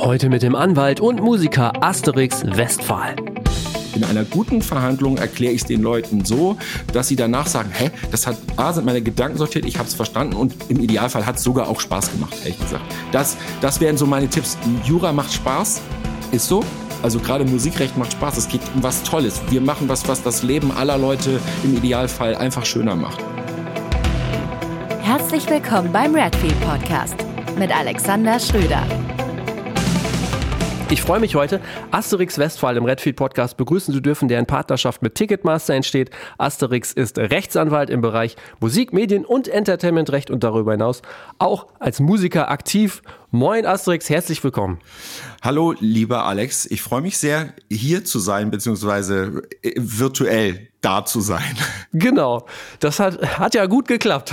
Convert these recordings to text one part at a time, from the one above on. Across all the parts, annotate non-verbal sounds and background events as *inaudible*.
Heute mit dem Anwalt und Musiker Asterix Westphal. In einer guten Verhandlung erkläre ich es den Leuten so, dass sie danach sagen, hä, das hat, A, sind meine Gedanken sortiert, ich habe es verstanden und im Idealfall hat es sogar auch Spaß gemacht, ehrlich gesagt. Das, das wären so meine Tipps. Jura macht Spaß, ist so. Also gerade Musikrecht macht Spaß, es geht um was Tolles. Wir machen was, was das Leben aller Leute im Idealfall einfach schöner macht. Herzlich willkommen beim Redfield Podcast mit Alexander Schröder. Ich freue mich heute, Asterix Westphal im Redfield Podcast begrüßen zu dürfen, der in Partnerschaft mit Ticketmaster entsteht. Asterix ist Rechtsanwalt im Bereich Musik, Medien und Entertainmentrecht und darüber hinaus auch als Musiker aktiv. Moin Asterix, herzlich willkommen. Hallo, lieber Alex. Ich freue mich sehr, hier zu sein, beziehungsweise äh, virtuell da zu sein. *laughs* Genau, das hat, hat ja gut geklappt.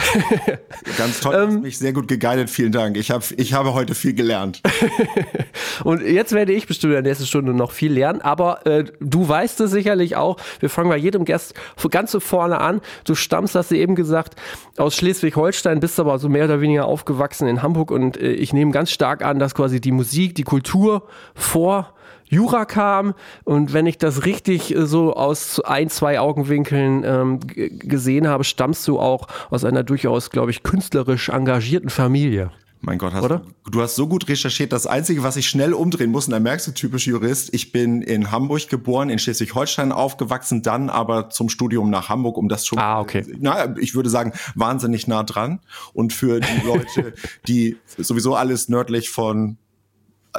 *laughs* Ganz toll, ähm, mich sehr gut geguidet, vielen Dank. Ich, hab, ich habe heute viel gelernt. *laughs* Und jetzt werde ich bestimmt in der nächsten Stunde noch viel lernen, aber äh, du weißt es sicherlich auch, wir fangen bei jedem Gast ganz so vorne an. Du stammst, hast du eben gesagt, aus Schleswig-Holstein, bist aber so mehr oder weniger aufgewachsen in Hamburg und äh, ich nehme ganz stark an, dass quasi die Musik, die Kultur vor Jura kam und wenn ich das richtig äh, so aus ein, zwei Augenwinkeln ähm, gesehen habe, stammst du auch aus einer durchaus, glaube ich, künstlerisch engagierten Familie. Mein Gott, hast? Du, du hast so gut recherchiert. Das Einzige, was ich schnell umdrehen muss, und da merkst du typisch Jurist, ich bin in Hamburg geboren, in Schleswig-Holstein aufgewachsen, dann aber zum Studium nach Hamburg, um das schon, ah, okay. na, ich würde sagen, wahnsinnig nah dran. Und für die Leute, *laughs* die sowieso alles nördlich von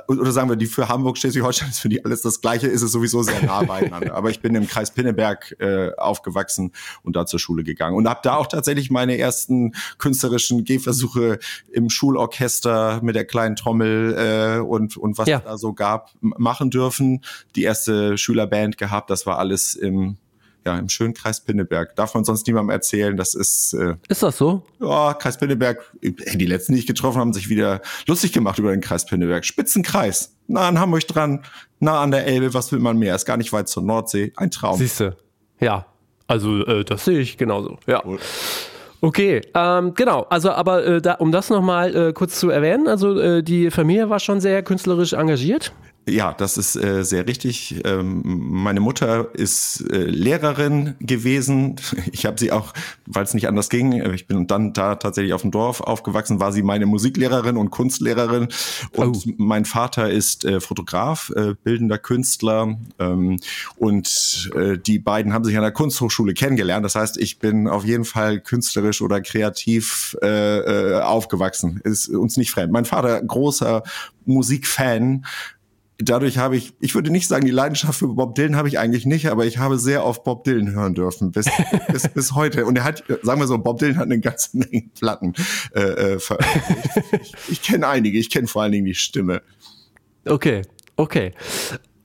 oder sagen wir, die für Hamburg, Schleswig-Holstein ist für die alles das Gleiche, ist es sowieso sehr nah beieinander. Aber ich bin im Kreis Pinneberg äh, aufgewachsen und da zur Schule gegangen und habe da auch tatsächlich meine ersten künstlerischen Gehversuche im Schulorchester mit der kleinen Trommel äh, und, und was ja. es da so gab, machen dürfen. Die erste Schülerband gehabt, das war alles im ja, im schönen Kreis Pinneberg. Darf man sonst niemandem erzählen. Das ist. Äh, ist das so? Ja, Kreis Pinneberg. Die letzten, die ich getroffen haben, sich wieder lustig gemacht über den Kreis Pinneberg. Spitzenkreis. Nah an Hamburg dran, nah an der Elbe. Was will man mehr? Ist gar nicht weit zur Nordsee. Ein Traum. Siehste. Ja. Also, äh, das sehe ich genauso. Ja. Cool. Okay, ähm, genau. Also, aber äh, da, um das nochmal äh, kurz zu erwähnen, also äh, die Familie war schon sehr künstlerisch engagiert. Ja, das ist äh, sehr richtig. Ähm, meine Mutter ist äh, Lehrerin gewesen. *laughs* Ich habe sie auch, weil es nicht anders ging, äh, ich bin dann da tatsächlich auf dem Dorf aufgewachsen, war sie meine Musiklehrerin und Kunstlehrerin. Und oh. mein Vater ist äh, Fotograf, äh, bildender Künstler. Ähm, und äh, die beiden haben sich an der Kunsthochschule kennengelernt. Das heißt, ich bin auf jeden Fall künstlerisch oder kreativ äh, äh, aufgewachsen. Ist uns nicht fremd. Mein Vater, großer Musikfan, dadurch habe ich, ich würde nicht sagen, die Leidenschaft für Bob Dylan habe ich eigentlich nicht, aber ich habe sehr oft Bob Dylan hören dürfen bis, *laughs* bis, bis heute. Und er hat, sagen wir so, Bob Dylan hat eine ganze Menge Platten äh, äh, veröffentlicht. Ich, ich kenne einige, ich kenne vor allen Dingen die Stimme. Okay, okay.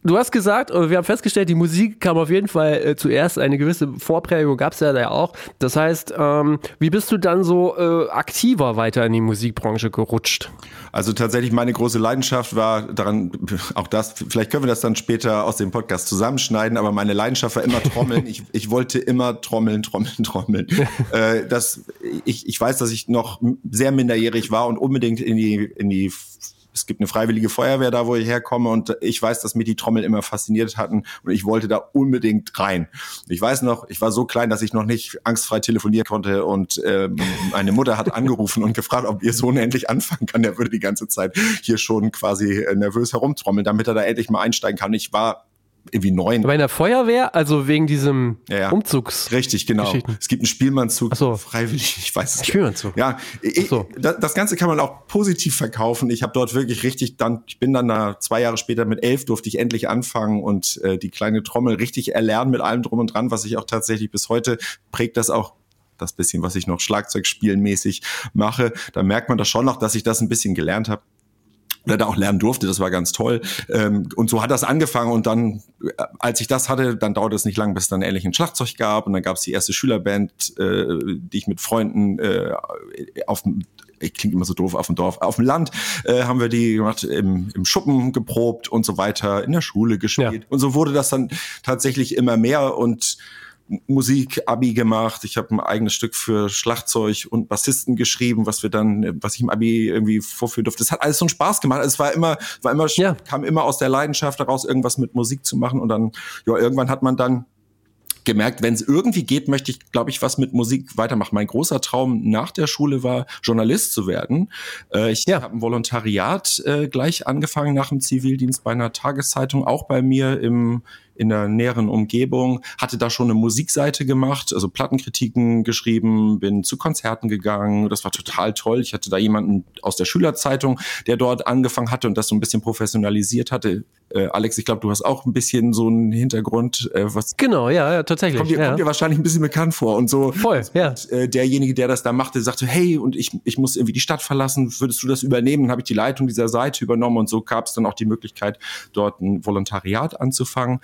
Du hast gesagt, wir haben festgestellt, die Musik kam auf jeden Fall äh, zuerst. Eine gewisse Vorprägung gab es ja da auch. Das heißt, ähm, wie bist du dann so äh, aktiver weiter in die Musikbranche gerutscht? Also tatsächlich meine große Leidenschaft war daran, auch das, vielleicht können wir das dann später aus dem Podcast zusammenschneiden, aber meine Leidenschaft war immer *laughs* Trommeln. ich, ich wollte immer trommeln, trommeln, trommeln. *laughs* äh, das, ich, ich weiß, dass ich noch sehr minderjährig war und unbedingt in die, in die es gibt eine freiwillige Feuerwehr da, wo ich herkomme und ich weiß, dass mich die Trommel immer fasziniert hatten und ich wollte da unbedingt rein. Ich weiß noch, ich war so klein, dass ich noch nicht angstfrei telefonieren konnte und ähm, meine Mutter hat angerufen und gefragt, ob ihr Sohn endlich anfangen kann. Der würde die ganze Zeit hier schon quasi nervös herumtrommeln, damit er da endlich mal einsteigen kann. Ich war irgendwie neun. Bei der Feuerwehr, also wegen diesem ja, ja. Umzugs. Richtig, genau. Es gibt einen Spielmannzug, so. freiwillig, ich weiß es Spielmannzug. Ja, ich, so. das, das, Ganze kann man auch positiv verkaufen. Ich habe dort wirklich richtig dann, ich bin dann da zwei Jahre später mit elf durfte ich endlich anfangen und äh, die kleine Trommel richtig erlernen mit allem drum und dran, was ich auch tatsächlich bis heute prägt das auch das bisschen, was ich noch Schlagzeugspielenmäßig mache. Da merkt man das schon noch, dass ich das ein bisschen gelernt habe oder da auch lernen durfte, das war ganz toll. Ähm, und so hat das angefangen und dann, äh, als ich das hatte, dann dauerte es nicht lang, bis es dann endlich ein Schlagzeug gab und dann gab es die erste Schülerband, äh, die ich mit Freunden äh, auf dem klingt immer so doof auf dem Dorf, auf dem Land äh, haben wir die gemacht, im, im Schuppen geprobt und so weiter, in der Schule gespielt. Ja. Und so wurde das dann tatsächlich immer mehr und Musik-Abi gemacht. Ich habe ein eigenes Stück für Schlagzeug und Bassisten geschrieben, was wir dann, was ich im Abi irgendwie vorführen durfte. Das hat alles so einen Spaß gemacht. Also es war immer, war immer, ja. kam immer aus der Leidenschaft daraus, irgendwas mit Musik zu machen. Und dann, ja, irgendwann hat man dann gemerkt, wenn es irgendwie geht, möchte ich, glaube ich, was mit Musik weitermachen. Mein großer Traum nach der Schule war, Journalist zu werden. Äh, ich ja. habe ein Volontariat äh, gleich angefangen nach dem Zivildienst bei einer Tageszeitung, auch bei mir im in der näheren Umgebung, hatte da schon eine Musikseite gemacht, also Plattenkritiken geschrieben, bin zu Konzerten gegangen, das war total toll. Ich hatte da jemanden aus der Schülerzeitung, der dort angefangen hatte und das so ein bisschen professionalisiert hatte. Äh, Alex, ich glaube, du hast auch ein bisschen so einen Hintergrund. Äh, was genau, ja, ja tatsächlich. Kommt dir, ja. kommt dir wahrscheinlich ein bisschen bekannt vor und so. Voll, ja. Und, äh, derjenige, der das da machte, sagte, hey, und ich, ich muss irgendwie die Stadt verlassen, würdest du das übernehmen? Dann habe ich die Leitung dieser Seite übernommen und so gab es dann auch die Möglichkeit, dort ein Volontariat anzufangen.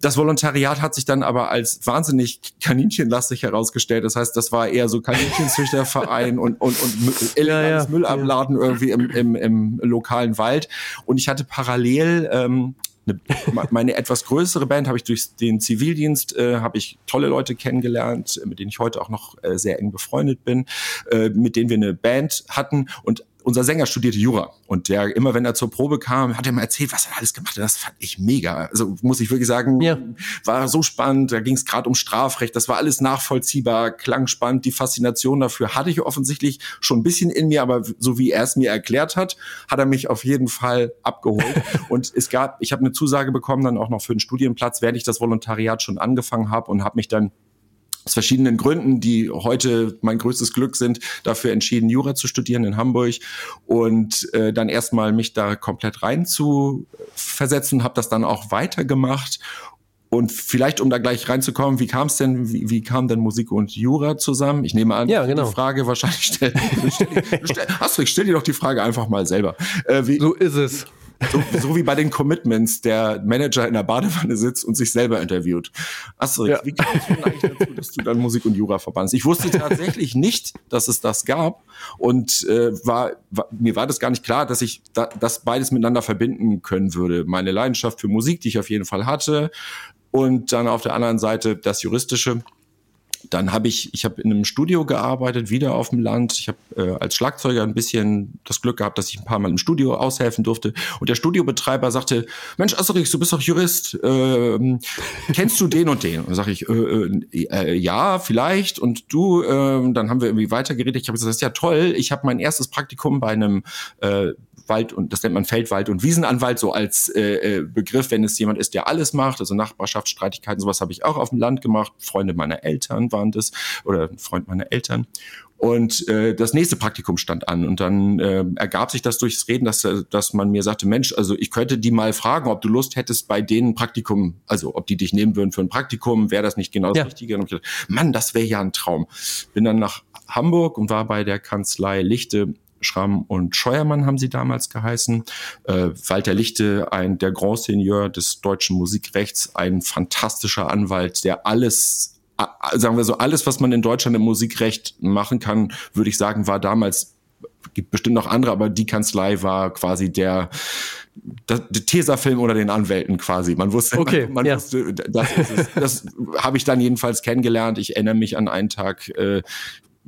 Das Volontariat hat sich dann aber als wahnsinnig kaninchenlastig herausgestellt. Das heißt, das war eher so Kaninchenzüchterverein *laughs* und, und, und illegales ja, ja, Müllabladen ja. irgendwie im, im, im lokalen Wald. Und ich hatte parallel ähm, eine, meine etwas größere Band habe ich durch den Zivildienst äh, habe ich tolle Leute kennengelernt, mit denen ich heute auch noch äh, sehr eng befreundet bin, äh, mit denen wir eine Band hatten und unser Sänger studierte Jura und der immer, wenn er zur Probe kam, hat er mir erzählt, was er alles gemacht hat. Das fand ich mega. Also muss ich wirklich sagen, ja. war so spannend. Da ging es gerade um Strafrecht. Das war alles nachvollziehbar, klang spannend. Die Faszination dafür hatte ich offensichtlich schon ein bisschen in mir, aber so wie er es mir erklärt hat, hat er mich auf jeden Fall abgeholt. *laughs* und es gab, ich habe eine Zusage bekommen, dann auch noch für einen Studienplatz, während ich das Volontariat schon angefangen habe und habe mich dann aus verschiedenen Gründen, die heute mein größtes Glück sind, dafür entschieden, Jura zu studieren in Hamburg und äh, dann erstmal mich da komplett rein zu versetzen, habe das dann auch weitergemacht und vielleicht, um da gleich reinzukommen, wie kam es denn, wie, wie kam denn Musik und Jura zusammen? Ich nehme an, ja, genau. die Frage wahrscheinlich stellen. stell, stell, *laughs* Astrid, stell dir doch die Frage einfach mal selber. Äh, wie, so ist es. So, so, wie bei den Commitments, der Manager in der Badewanne sitzt und sich selber interviewt. Astrid, ja. wie kamst du denn eigentlich dazu, dass du dann Musik und Jura verbandst? Ich wusste tatsächlich nicht, dass es das gab und äh, war, war, mir war das gar nicht klar, dass ich da, das beides miteinander verbinden können würde. Meine Leidenschaft für Musik, die ich auf jeden Fall hatte, und dann auf der anderen Seite das Juristische dann habe ich, ich habe in einem Studio gearbeitet, wieder auf dem Land. Ich habe äh, als Schlagzeuger ein bisschen das Glück gehabt, dass ich ein paar Mal im Studio aushelfen durfte. Und der Studiobetreiber sagte, Mensch, Asterix, du bist doch Jurist. Äh, kennst du den und den? Und dann sage ich, äh, äh, äh, ja, vielleicht. Und du, äh, dann haben wir irgendwie weitergeredet. Ich habe gesagt, das ist ja toll. Ich habe mein erstes Praktikum bei einem äh, Wald und das nennt man Feldwald und Wiesenanwalt so als äh, äh, Begriff, wenn es jemand ist, der alles macht, also Nachbarschaftsstreitigkeiten, sowas habe ich auch auf dem Land gemacht. Freunde meiner Eltern waren das oder ein Freund meiner Eltern. Und äh, das nächste Praktikum stand an. Und dann äh, ergab sich das durchs Reden, dass, äh, dass man mir sagte, Mensch, also ich könnte die mal fragen, ob du Lust hättest bei denen Praktikum, also ob die dich nehmen würden für ein Praktikum, wäre das nicht genau das ja. Richtige. Und ich dachte, Mann, das wäre ja ein Traum. Bin dann nach Hamburg und war bei der Kanzlei Lichte Schramm und Scheuermann haben sie damals geheißen. Äh, Walter Lichte, ein der Grand Seigneur des deutschen Musikrechts, ein fantastischer Anwalt, der alles sagen wir so, alles, was man in Deutschland im Musikrecht machen kann, würde ich sagen, war damals gibt bestimmt noch andere, aber die Kanzlei war quasi der, der, der Tesafilm oder den Anwälten quasi. Man wusste, okay, man, *laughs* man ja. wusste, das, es. das habe ich dann jedenfalls kennengelernt. Ich erinnere mich an einen Tag, äh,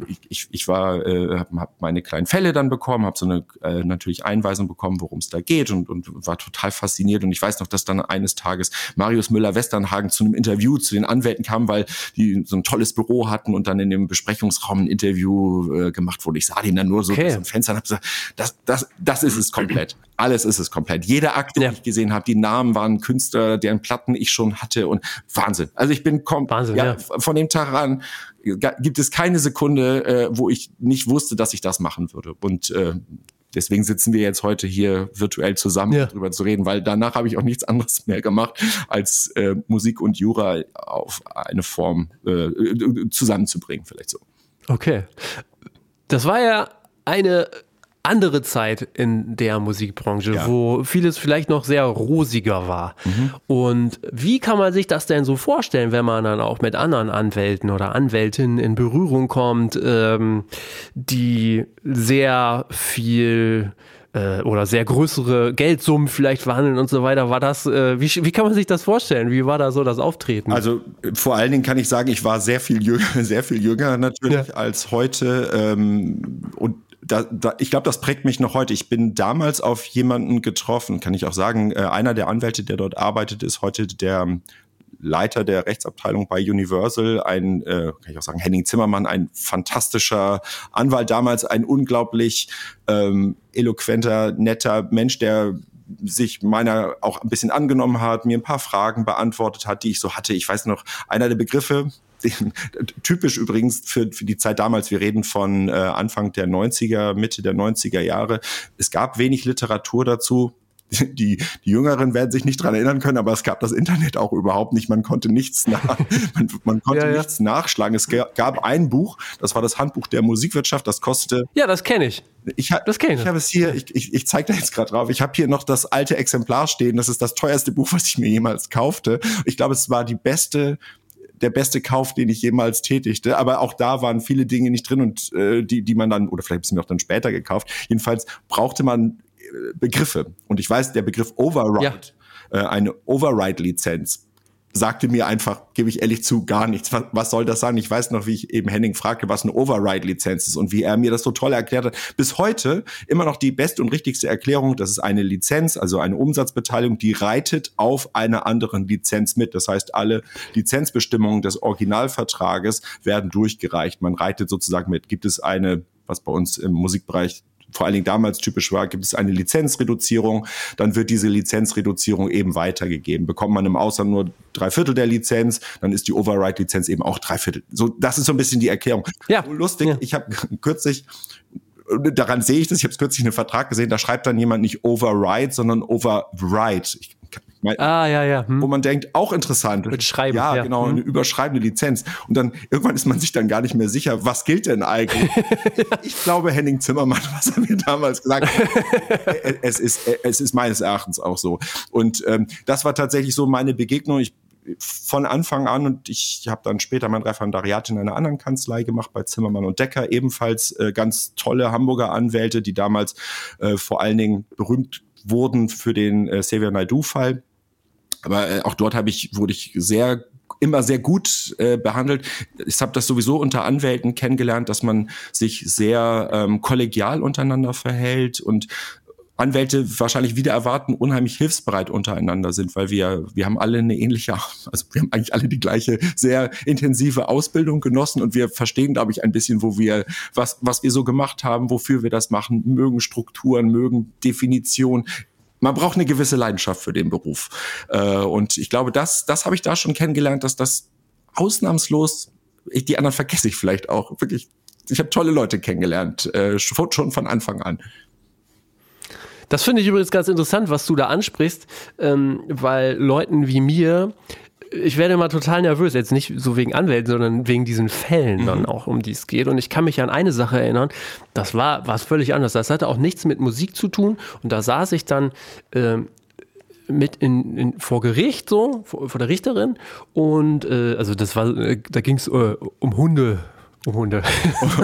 ich, ich, ich war, äh, habe hab meine kleinen Fälle dann bekommen, habe so eine äh, natürlich Einweisung bekommen, worum es da geht und, und war total fasziniert. Und ich weiß noch, dass dann eines Tages Marius Müller-Westernhagen zu einem Interview zu den Anwälten kam, weil die so ein tolles Büro hatten und dann in dem Besprechungsraum ein Interview äh, gemacht wurde. Ich sah den dann nur so okay. zum Fenster und habe gesagt, das, das, das ist es komplett. Alles ist es komplett. Jede Akte, ja. die ich gesehen habe, die Namen waren Künstler, deren Platten ich schon hatte und Wahnsinn. Also ich bin kom Wahnsinn, ja, ja. von dem Tag an gibt es keine Sekunde, äh, wo ich nicht wusste, dass ich das machen würde. Und äh, deswegen sitzen wir jetzt heute hier virtuell zusammen, ja. darüber zu reden, weil danach habe ich auch nichts anderes *laughs* mehr gemacht, als äh, Musik und Jura auf eine Form äh, zusammenzubringen, vielleicht so. Okay. Das war ja eine andere Zeit in der Musikbranche, ja. wo vieles vielleicht noch sehr rosiger war. Mhm. Und wie kann man sich das denn so vorstellen, wenn man dann auch mit anderen Anwälten oder Anwältinnen in Berührung kommt, ähm, die sehr viel äh, oder sehr größere Geldsummen vielleicht verhandeln und so weiter. War das, äh, wie, wie kann man sich das vorstellen? Wie war da so das Auftreten? Also vor allen Dingen kann ich sagen, ich war sehr viel jünger, *laughs* sehr viel jünger natürlich ja. als heute. Ähm, und da, da, ich glaube, das prägt mich noch heute. Ich bin damals auf jemanden getroffen, kann ich auch sagen. Äh, einer der Anwälte, der dort arbeitet, ist heute der Leiter der Rechtsabteilung bei Universal, ein, äh, kann ich auch sagen, Henning Zimmermann, ein fantastischer Anwalt damals, ein unglaublich ähm, eloquenter, netter Mensch, der sich meiner auch ein bisschen angenommen hat, mir ein paar Fragen beantwortet hat, die ich so hatte. Ich weiß noch, einer der Begriffe, den, *laughs* typisch übrigens für, für die Zeit damals, wir reden von äh, Anfang der 90er, Mitte der 90er Jahre. Es gab wenig Literatur dazu *laughs* die, die Jüngeren werden sich nicht dran erinnern können, aber es gab das Internet auch überhaupt nicht. Man konnte nichts nach, *laughs* man, man konnte ja, ja. nichts nachschlagen. Es gab ein Buch, das war das Handbuch der Musikwirtschaft, das kostete. Ja, das kenne ich. Ich, ha das kenn ich. ich habe es hier, ich, ich, ich zeige da jetzt gerade drauf. Ich habe hier noch das alte Exemplar stehen. Das ist das teuerste Buch, was ich mir jemals kaufte. Ich glaube, es war die beste der beste Kauf, den ich jemals tätigte. Aber auch da waren viele Dinge nicht drin und äh, die, die man dann, oder vielleicht sind wir auch dann später gekauft. Jedenfalls brauchte man Begriffe. Und ich weiß, der Begriff Override, ja. äh, eine Override-Lizenz, sagte mir einfach, gebe ich ehrlich zu, gar nichts. Was, was, soll das sein? Ich weiß noch, wie ich eben Henning fragte, was eine Override-Lizenz ist und wie er mir das so toll erklärt hat. Bis heute immer noch die beste und richtigste Erklärung, das ist eine Lizenz, also eine Umsatzbeteiligung, die reitet auf einer anderen Lizenz mit. Das heißt, alle Lizenzbestimmungen des Originalvertrages werden durchgereicht. Man reitet sozusagen mit. Gibt es eine was bei uns im Musikbereich vor allen Dingen damals typisch war, gibt es eine Lizenzreduzierung, dann wird diese Lizenzreduzierung eben weitergegeben. Bekommt man im Ausland nur drei Viertel der Lizenz, dann ist die Override-Lizenz eben auch drei Viertel. So, das ist so ein bisschen die Erklärung. Ja. lustig, ja. ich habe kürzlich daran sehe ich das, ich habe kürzlich einen Vertrag gesehen, da schreibt dann jemand nicht override, sondern override. Ich ah, ja, ja. Hm. Wo man denkt, auch interessant. Mit Schreiben. Ja, ja. genau, hm. eine überschreibende Lizenz. Und dann irgendwann ist man sich dann gar nicht mehr sicher, was gilt denn eigentlich? *laughs* ich glaube, Henning Zimmermann, *laughs* was er mir damals gesagt hat, es ist, es ist meines Erachtens auch so. Und ähm, das war tatsächlich so meine Begegnung. Ich von Anfang an und ich habe dann später mein Referendariat in einer anderen Kanzlei gemacht bei Zimmermann und Decker, ebenfalls äh, ganz tolle Hamburger Anwälte, die damals äh, vor allen Dingen berühmt wurden für den äh, Xavier Naidoo-Fall. Aber äh, auch dort habe ich, wurde ich sehr immer sehr gut äh, behandelt. Ich habe das sowieso unter Anwälten kennengelernt, dass man sich sehr ähm, kollegial untereinander verhält und Anwälte wahrscheinlich wieder erwarten, unheimlich hilfsbereit untereinander sind, weil wir, wir haben alle eine ähnliche, also wir haben eigentlich alle die gleiche sehr intensive Ausbildung genossen und wir verstehen, glaube ich, ein bisschen, wo wir, was, was wir so gemacht haben, wofür wir das machen, mögen Strukturen, mögen Definition, man braucht eine gewisse Leidenschaft für den Beruf. Äh, und ich glaube, das, das habe ich da schon kennengelernt, dass das ausnahmslos, ich, die anderen vergesse ich vielleicht auch, wirklich, ich habe tolle Leute kennengelernt, äh, schon von Anfang an. Das finde ich übrigens ganz interessant, was du da ansprichst, ähm, weil Leuten wie mir ich werde immer total nervös, jetzt nicht so wegen Anwälten, sondern wegen diesen Fällen dann mhm. auch, um die es geht. Und ich kann mich an eine Sache erinnern, das war was völlig anderes. Das hatte auch nichts mit Musik zu tun. Und da saß ich dann äh, mit in, in, vor Gericht so, vor, vor der Richterin. Und äh, also das war, äh, da ging es äh, um Hunde, um Hunde.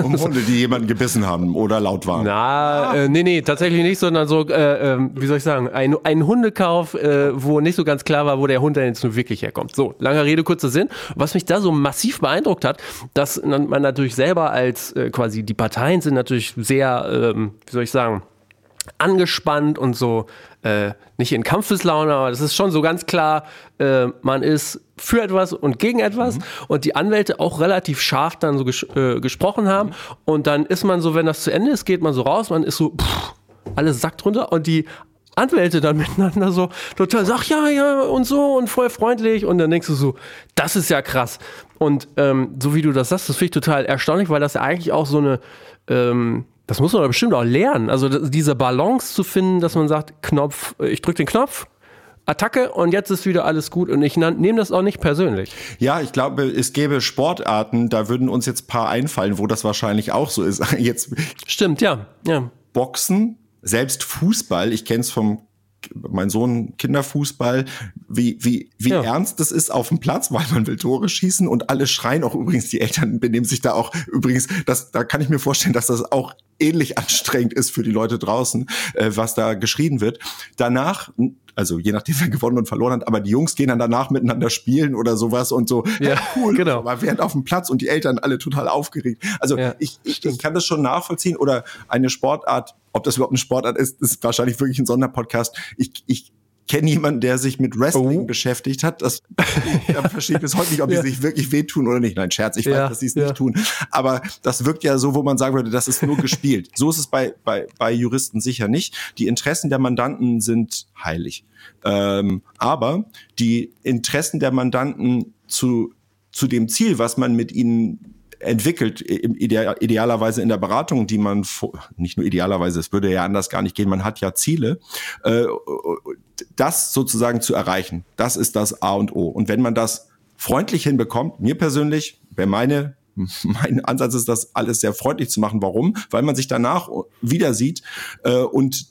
um Hunde, die jemanden gebissen haben oder laut waren. Na, äh, nee, nee, tatsächlich nicht, sondern so, äh, äh, wie soll ich sagen, ein, ein Hundekauf, äh, wo nicht so ganz klar war, wo der Hund denn jetzt nun wirklich herkommt. So, langer Rede, kurzer Sinn. Was mich da so massiv beeindruckt hat, dass man natürlich selber als äh, quasi, die Parteien sind natürlich sehr, ähm, wie soll ich sagen, angespannt und so äh, nicht in Kampfeslaune, aber das ist schon so ganz klar, äh, man ist für etwas und gegen etwas mhm. und die Anwälte auch relativ scharf dann so ges äh, gesprochen haben mhm. und dann ist man so, wenn das zu Ende ist, geht man so raus, man ist so, pff, alles sackt runter und die Anwälte dann *laughs* miteinander so total, sag ja, ja und so und voll freundlich und dann denkst du so, das ist ja krass. Und ähm, so wie du das sagst, das finde ich total erstaunlich, weil das ja eigentlich auch so eine ähm, das muss man aber bestimmt auch lernen. Also diese Balance zu finden, dass man sagt, Knopf, äh, ich drücke den Knopf, Attacke und jetzt ist wieder alles gut und ich nehme das auch nicht persönlich. Ja, ich glaube, es gäbe Sportarten, da würden uns jetzt paar einfallen, wo das wahrscheinlich auch so ist. *laughs* Jetzt Stimmt, ja, ja. Boxen, selbst Fußball, ich kenne es vom mein Sohn Kinderfußball, wie, wie, wie ja. ernst es ist auf dem Platz, weil man will Tore schießen und alle schreien auch übrigens, die Eltern benehmen sich da auch übrigens, das, da kann ich mir vorstellen, dass das auch ähnlich anstrengend ist für die Leute draußen, äh, was da geschrien wird. Danach also je nachdem, *laughs* wer gewonnen und verloren hat, aber die Jungs gehen dann danach miteinander spielen oder sowas und so, ja, *laughs* cool, genau. aber während auf dem Platz und die Eltern alle total aufgeregt. Also ja, ich, ich, ich kann das schon nachvollziehen oder eine Sportart, ob das überhaupt eine Sportart ist, ist wahrscheinlich wirklich ein Sonderpodcast. Ich, ich kenne jemanden, der sich mit Wrestling oh. beschäftigt hat. Das ich verstehe bis heute nicht, ob ja. die sich wirklich wehtun oder nicht. Nein, Scherz, ich ja, weiß, dass sie es ja. nicht tun. Aber das wirkt ja so, wo man sagen würde, das ist nur gespielt. so ist es bei, bei, bei Juristen sicher nicht. Die Interessen der Mandanten sind heilig. Ähm, aber die Interessen der Mandanten zu, zu dem Ziel, was man mit ihnen entwickelt, idealerweise in der Beratung, die man, nicht nur idealerweise, es würde ja anders gar nicht gehen, man hat ja Ziele, äh, das sozusagen zu erreichen, das ist das A und O. Und wenn man das freundlich hinbekommt, mir persönlich, wäre meine *laughs* mein Ansatz ist, das alles sehr freundlich zu machen. Warum? Weil man sich danach wieder sieht äh, und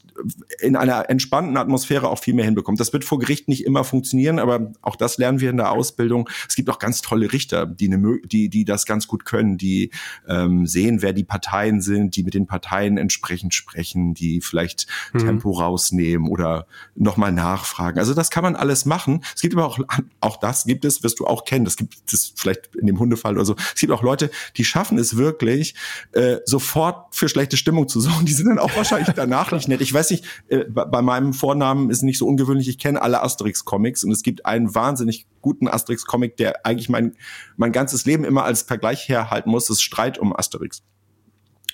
in einer entspannten Atmosphäre auch viel mehr hinbekommt. Das wird vor Gericht nicht immer funktionieren, aber auch das lernen wir in der Ausbildung. Es gibt auch ganz tolle Richter, die, eine, die, die das ganz gut können, die ähm, sehen, wer die Parteien sind, die mit den Parteien entsprechend sprechen, die vielleicht mhm. Tempo rausnehmen oder nochmal nachfragen. Also das kann man alles machen. Es gibt aber auch, auch das gibt es, wirst du auch kennen, das gibt es vielleicht in dem Hundefall oder so. Es gibt auch Leute, die schaffen es wirklich, äh, sofort für schlechte Stimmung zu sorgen. Die sind dann auch wahrscheinlich danach nicht nett. Ich weiß nicht, äh, bei meinem Vornamen ist nicht so ungewöhnlich, ich kenne alle Asterix-Comics und es gibt einen wahnsinnig guten Asterix-Comic, der eigentlich mein, mein ganzes Leben immer als Vergleich herhalten muss, das Streit um Asterix.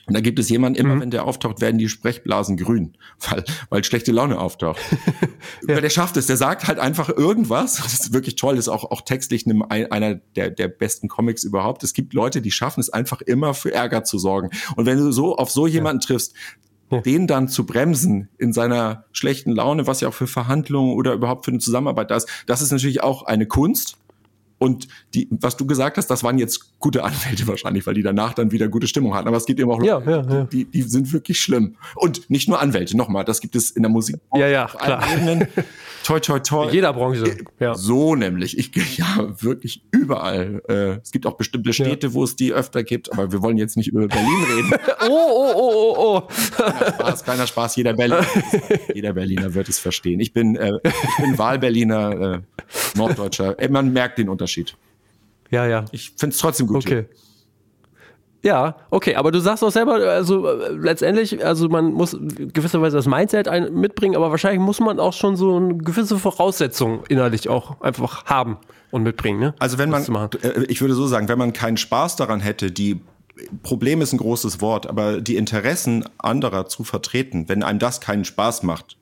Und da gibt es jemanden, immer mhm. wenn der auftaucht, werden die Sprechblasen grün, *laughs* weil, weil schlechte Laune auftaucht. *laughs* ja. Weil der schafft es, der sagt halt einfach irgendwas. Das ist wirklich toll, das ist auch, auch textlich einer der, der besten Comics überhaupt. Es gibt Leute, die schaffen es einfach immer für Ärger zu sorgen. Und wenn du so auf so jemanden ja. triffst, ja. den dann zu bremsen in seiner schlechten Laune, was ja auch für Verhandlungen oder überhaupt für eine Zusammenarbeit da ist, das ist natürlich auch eine Kunst. Und die, was du gesagt hast, das waren jetzt gute Anwälte *laughs* wahrscheinlich, weil die danach dann wieder gute Stimmung hatten. Aber es gibt eben auch Leute, ja, ja, Die, die sind wirklich schlimm. Und nicht nur Anwälte, nochmal, das gibt es in der Musik. Ja, ja, klar. Ebenen. *laughs* Toi, toi, toi. In jeder Branche. Äh, ja. So nämlich. Ich, *laughs* ja, wirklich überall. Äh, es gibt auch bestimmte Städte, ja. wo es die öfter gibt, aber wir wollen jetzt nicht über Berlin reden. oh, oh, oh, oh, oh. Keiner Spaß, keiner Spaß. Jeder Berliner, jeder Berliner wird es verstehen. Ich bin, äh, ich bin Wahlberliner, äh, Norddeutscher. Man merkt den Unterschied. Ja, ja. Ich finde es trotzdem gut. Okay. Hier. Ja, okay, aber du sagst auch selber, also äh, letztendlich, also man muss gewisserweise das Mindset ein, mitbringen, aber wahrscheinlich muss man auch schon so eine gewisse Voraussetzung innerlich auch einfach haben und mitbringen. Ne? Also wenn man, äh, ich würde so sagen, wenn man keinen Spaß daran hätte, die Problem ist ein großes Wort, aber die Interessen anderer zu vertreten, wenn einem das keinen Spaß macht,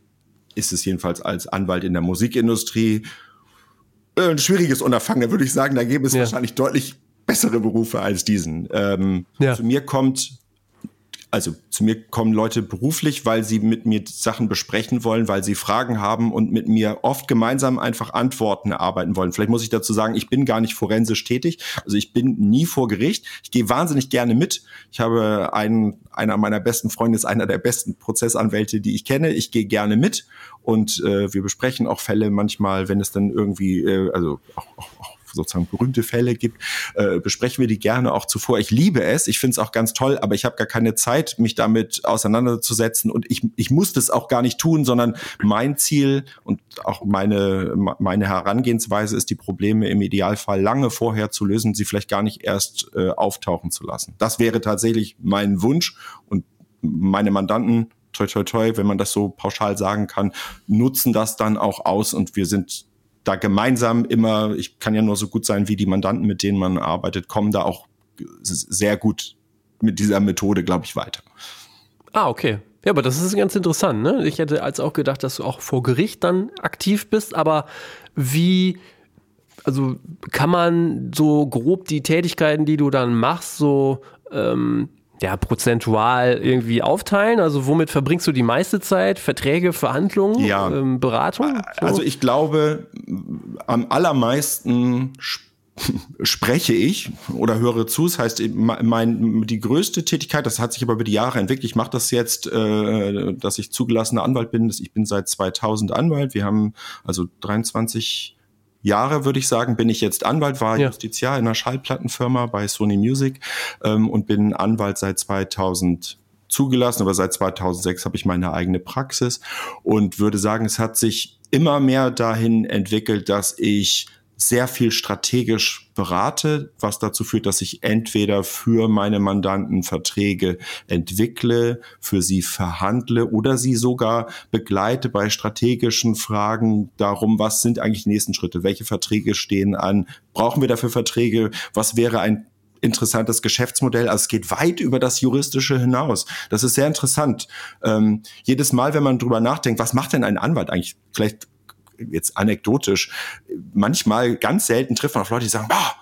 ist es jedenfalls als Anwalt in der Musikindustrie äh, ein schwieriges Unterfangen. Da würde ich sagen, da gäbe es ja. wahrscheinlich deutlich bessere Berufe als diesen. Ähm, ja. Zu mir kommt, also zu mir kommen Leute beruflich, weil sie mit mir Sachen besprechen wollen, weil sie Fragen haben und mit mir oft gemeinsam einfach Antworten erarbeiten wollen. Vielleicht muss ich dazu sagen, ich bin gar nicht forensisch tätig. Also ich bin nie vor Gericht. Ich gehe wahnsinnig gerne mit. Ich habe einen, einer meiner besten Freunde ist einer der besten Prozessanwälte, die ich kenne. Ich gehe gerne mit und äh, wir besprechen auch Fälle manchmal, wenn es dann irgendwie, äh, also auch, auch, auch sozusagen berühmte Fälle gibt, äh, besprechen wir die gerne auch zuvor. Ich liebe es, ich finde es auch ganz toll, aber ich habe gar keine Zeit, mich damit auseinanderzusetzen und ich, ich muss das auch gar nicht tun, sondern mein Ziel und auch meine, meine Herangehensweise ist, die Probleme im Idealfall lange vorher zu lösen, sie vielleicht gar nicht erst äh, auftauchen zu lassen. Das wäre tatsächlich mein Wunsch und meine Mandanten toi toi toi, wenn man das so pauschal sagen kann, nutzen das dann auch aus und wir sind da gemeinsam immer, ich kann ja nur so gut sein wie die Mandanten, mit denen man arbeitet, kommen da auch sehr gut mit dieser Methode, glaube ich, weiter. Ah, okay. Ja, aber das ist ganz interessant. Ne? Ich hätte als auch gedacht, dass du auch vor Gericht dann aktiv bist, aber wie, also kann man so grob die Tätigkeiten, die du dann machst, so ähm, ja, prozentual irgendwie aufteilen? Also womit verbringst du die meiste Zeit? Verträge, Verhandlungen, ja. ähm, Beratung? So? Also ich glaube, am allermeisten *laughs* spreche ich oder höre zu. Das heißt, mein, die größte Tätigkeit, das hat sich aber über die Jahre entwickelt. Ich mache das jetzt, äh, dass ich zugelassener Anwalt bin. Ich bin seit 2000 Anwalt. Wir haben also 23 Jahre, würde ich sagen, bin ich jetzt Anwalt, war ja. Justiziar in einer Schallplattenfirma bei Sony Music ähm, und bin Anwalt seit 2000 zugelassen, aber seit 2006 habe ich meine eigene Praxis und würde sagen, es hat sich immer mehr dahin entwickelt, dass ich sehr viel strategisch berate, was dazu führt, dass ich entweder für meine Mandanten Verträge entwickle, für sie verhandle oder sie sogar begleite bei strategischen Fragen darum, was sind eigentlich die nächsten Schritte, welche Verträge stehen an, brauchen wir dafür Verträge, was wäre ein interessantes Geschäftsmodell. Also es geht weit über das Juristische hinaus. Das ist sehr interessant. Ähm, jedes Mal, wenn man drüber nachdenkt, was macht denn ein Anwalt eigentlich? Vielleicht jetzt anekdotisch, manchmal ganz selten trifft man auf Leute, die sagen, boah,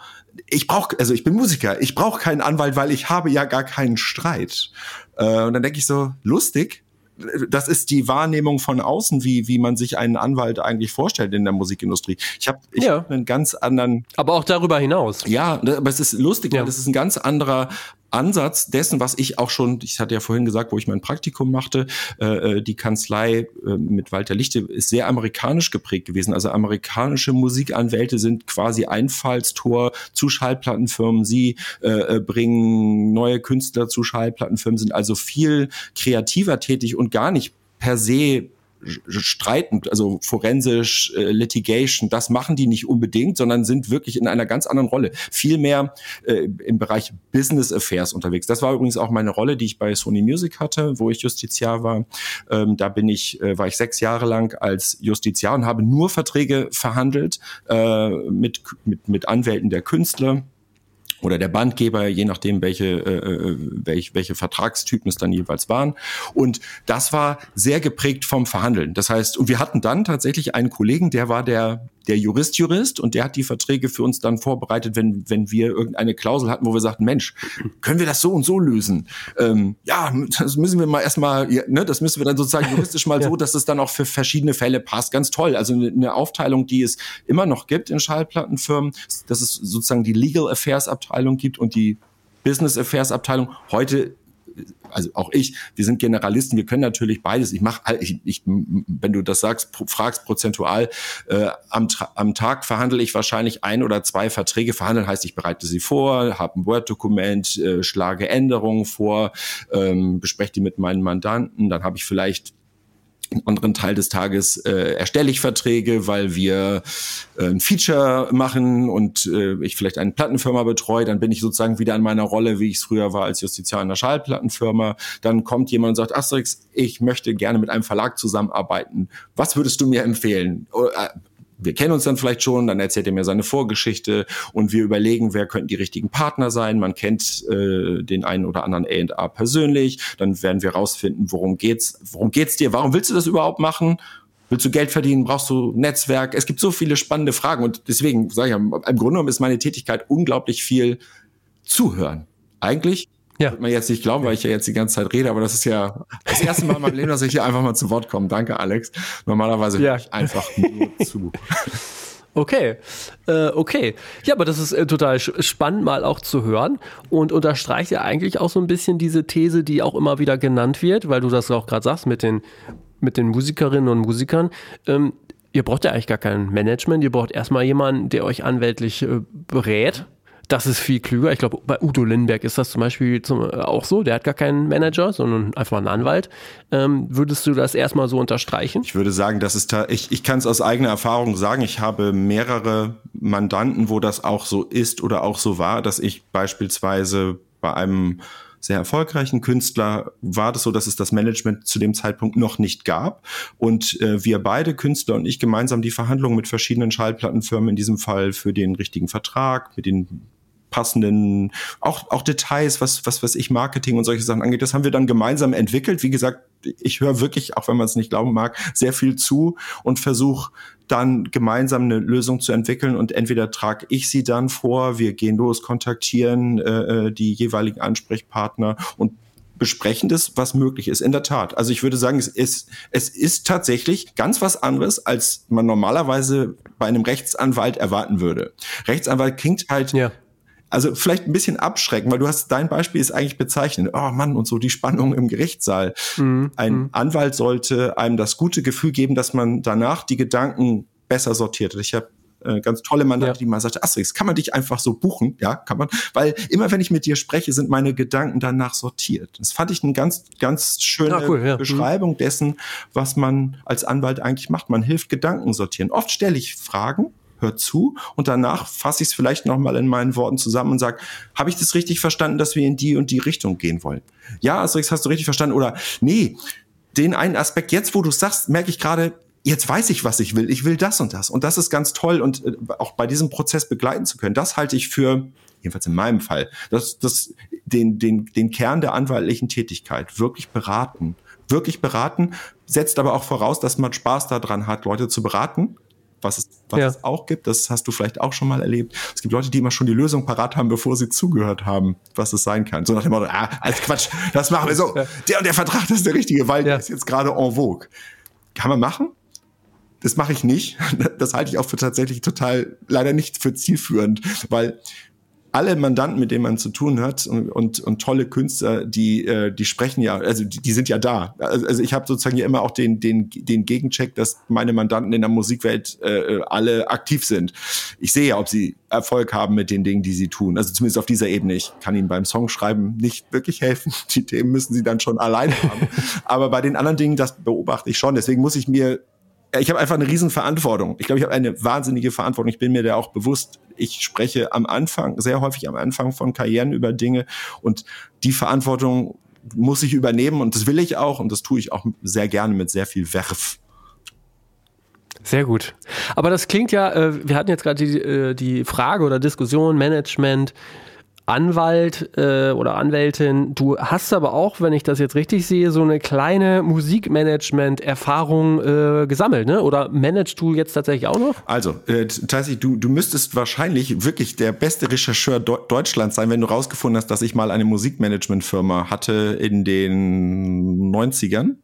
ich brauche, also ich bin Musiker, ich brauche keinen Anwalt, weil ich habe ja gar keinen Streit. Äh, und dann denke ich so, lustig, das ist die Wahrnehmung von außen, wie, wie man sich einen Anwalt eigentlich vorstellt in der Musikindustrie. Ich habe ja. hab einen ganz anderen. Aber auch darüber hinaus. Ja, aber es ist lustig, ja. weil das ist ein ganz anderer Ansatz dessen, was ich auch schon, ich hatte ja vorhin gesagt, wo ich mein Praktikum machte, äh, äh, die Kanzlei äh, mit Walter Lichte ist sehr amerikanisch geprägt gewesen. Also amerikanische Musikanwälte sind quasi Einfallstor zu Schallplattenfirmen. Sie äh, äh bringen neue Künstler zu Schallplattenfirmen, sind also viel kreativer tätig und gar nicht per se streiten, also forensisch, äh, Litigation, das machen die nicht unbedingt, sondern sind wirklich in einer ganz anderen Rolle. Viel mehr äh, im Bereich Business Affairs unterwegs. Das war übrigens auch meine Rolle, die ich bei Sony Music hatte, wo ich Justiziar war. Ähm, da bin ich, äh, war ich sechs Jahre lang als Justiziar und habe nur Verträge verhandelt äh, mit, mit, mit Anwälten der Künstler oder der Bandgeber, je nachdem, welche, äh, äh, welche, welche Vertragstypen es dann jeweils waren. Und das war sehr geprägt vom Verhandeln. Das heißt, und wir hatten dann tatsächlich einen Kollegen, der war der der Jurist Jurist und der hat die Verträge für uns dann vorbereitet, wenn, wenn wir irgendeine Klausel hatten, wo wir sagten, Mensch, können wir das so und so lösen? Ähm, ja, das müssen wir mal erstmal, ja, ne, das müssen wir dann sozusagen juristisch mal *laughs* ja. so, dass es dann auch für verschiedene Fälle passt. Ganz toll. Also eine Aufteilung, die es immer noch gibt in Schallplattenfirmen, dass es sozusagen die Legal Affairs Abteilung gibt und die Business Affairs Abteilung. Heute also auch ich, wir sind Generalisten, wir können natürlich beides. Ich mache, ich, ich, wenn du das sagst, fragst prozentual, äh, am, am Tag verhandle ich wahrscheinlich ein oder zwei Verträge. Verhandeln heißt, ich bereite sie vor, habe ein Word-Dokument, äh, schlage Änderungen vor, ähm, bespreche die mit meinen Mandanten, dann habe ich vielleicht einen anderen Teil des Tages äh, erstelle ich Verträge, weil wir äh, ein Feature machen und äh, ich vielleicht eine Plattenfirma betreue, dann bin ich sozusagen wieder an meiner Rolle, wie ich es früher war als Justiziar in einer Schallplattenfirma. Dann kommt jemand und sagt, Asterix, ich möchte gerne mit einem Verlag zusammenarbeiten. Was würdest du mir empfehlen? Äh, wir kennen uns dann vielleicht schon, dann erzählt er mir seine Vorgeschichte und wir überlegen, wer könnten die richtigen Partner sein. Man kennt äh, den einen oder anderen A&A persönlich, dann werden wir rausfinden, worum geht's, worum geht's dir, warum willst du das überhaupt machen? Willst du Geld verdienen? Brauchst du Netzwerk? Es gibt so viele spannende Fragen und deswegen sage ich, im Grunde genommen ist meine Tätigkeit unglaublich viel zuhören. Eigentlich ja. Wird man jetzt nicht glauben, weil ich ja jetzt die ganze Zeit rede, aber das ist ja das erste Mal in meinem Leben, dass ich hier einfach mal zu Wort komme. Danke, Alex. Normalerweise ja. höre ich einfach nur zu. *laughs* Okay, äh, okay. Ja, aber das ist äh, total spannend mal auch zu hören und unterstreicht ja eigentlich auch so ein bisschen diese These, die auch immer wieder genannt wird, weil du das auch gerade sagst mit den, mit den Musikerinnen und Musikern. Ähm, ihr braucht ja eigentlich gar kein Management, ihr braucht erstmal jemanden, der euch anwältlich äh, berät das ist viel klüger. Ich glaube, bei Udo Lindenberg ist das zum Beispiel zum, äh, auch so. Der hat gar keinen Manager, sondern einfach einen Anwalt. Ähm, würdest du das erstmal so unterstreichen? Ich würde sagen, das ist ich, ich kann es aus eigener Erfahrung sagen. Ich habe mehrere Mandanten, wo das auch so ist oder auch so war, dass ich beispielsweise bei einem sehr erfolgreichen Künstler war das so, dass es das Management zu dem Zeitpunkt noch nicht gab. Und äh, wir beide, Künstler und ich, gemeinsam die Verhandlungen mit verschiedenen Schallplattenfirmen, in diesem Fall für den richtigen Vertrag, mit den passenden, auch, auch Details, was, was, was ich Marketing und solche Sachen angeht, das haben wir dann gemeinsam entwickelt. Wie gesagt, ich höre wirklich, auch wenn man es nicht glauben mag, sehr viel zu und versuche dann gemeinsam eine Lösung zu entwickeln und entweder trage ich sie dann vor, wir gehen los, kontaktieren äh, äh die jeweiligen Ansprechpartner und besprechen das, was möglich ist. In der Tat. Also ich würde sagen, es ist, es ist tatsächlich ganz was anderes, als man normalerweise bei einem Rechtsanwalt erwarten würde. Rechtsanwalt klingt halt ja. Also vielleicht ein bisschen abschrecken, weil du hast, dein Beispiel ist eigentlich bezeichnet. Oh Mann, und so die Spannung im Gerichtssaal. Mhm. Ein mhm. Anwalt sollte einem das gute Gefühl geben, dass man danach die Gedanken besser sortiert. Ich habe äh, ganz tolle Mandate, ja. die mal sagte, Asterix, kann man dich einfach so buchen? Ja, kann man. Weil immer wenn ich mit dir spreche, sind meine Gedanken danach sortiert. Das fand ich eine ganz, ganz schöne ah, cool, ja. Mhm. Beschreibung dessen, was man als Anwalt eigentlich macht. Man hilft Gedanken sortieren. Oft stelle ich Fragen, hör zu und danach fasse ich es vielleicht nochmal in meinen Worten zusammen und sage, habe ich das richtig verstanden, dass wir in die und die Richtung gehen wollen? Ja, Asterix, hast du richtig verstanden? Oder nee, den einen Aspekt, jetzt wo du sagst, merke ich gerade, jetzt weiß ich, was ich will. Ich will das und das. Und das ist ganz toll und äh, auch bei diesem Prozess begleiten zu können. Das halte ich für, jedenfalls in meinem Fall, das, das, den, den, den Kern der anwaltlichen Tätigkeit. Wirklich beraten. Wirklich beraten, setzt aber auch voraus, dass man Spaß daran hat, Leute zu beraten. Was, es, was ja. es auch gibt, das hast du vielleicht auch schon mal erlebt. Es gibt Leute, die immer schon die Lösung parat haben, bevor sie zugehört haben, was es sein kann. So nach dem Motto, ah, als Quatsch, das machen wir so. Ja. Der und der Vertrag, das ist der richtige, weil ja. der ist jetzt gerade en vogue. Kann man machen, das mache ich nicht. *laughs* Das halte ich auch für tatsächlich total leider nicht für zielführend, weil alle Mandanten, mit denen man zu tun hat und, und, und tolle Künstler, die, äh, die sprechen ja, also die, die sind ja da. Also, also ich habe sozusagen ja immer auch den, den, den Gegencheck, dass meine Mandanten in der Musikwelt äh, alle aktiv sind. Ich sehe ja, ob sie Erfolg haben mit den Dingen, die sie tun. Also zumindest auf dieser Ebene. Ich kann ihnen beim Songschreiben nicht wirklich helfen. Die Themen müssen sie dann schon alleine haben. *laughs* Aber bei den anderen Dingen, das beobachte ich schon. Deswegen muss ich mir ich habe einfach eine riesen Verantwortung. Ich glaube, ich habe eine wahnsinnige Verantwortung. Ich bin mir da auch bewusst. Ich spreche am Anfang, sehr häufig am Anfang von Karrieren über Dinge und die Verantwortung muss ich übernehmen und das will ich auch und das tue ich auch sehr gerne mit sehr viel Werf. Sehr gut. Aber das klingt ja, äh, wir hatten jetzt gerade die, äh, die Frage oder Diskussion, Management, Anwalt äh, oder Anwältin. Du hast aber auch, wenn ich das jetzt richtig sehe, so eine kleine Musikmanagement-Erfahrung äh, gesammelt, ne? Oder managst du jetzt tatsächlich auch noch? Also, äh, tatsächlich, du, du müsstest wahrscheinlich wirklich der beste Rechercheur Do Deutschlands sein, wenn du rausgefunden hast, dass ich mal eine Musikmanagement-Firma hatte in den 90ern.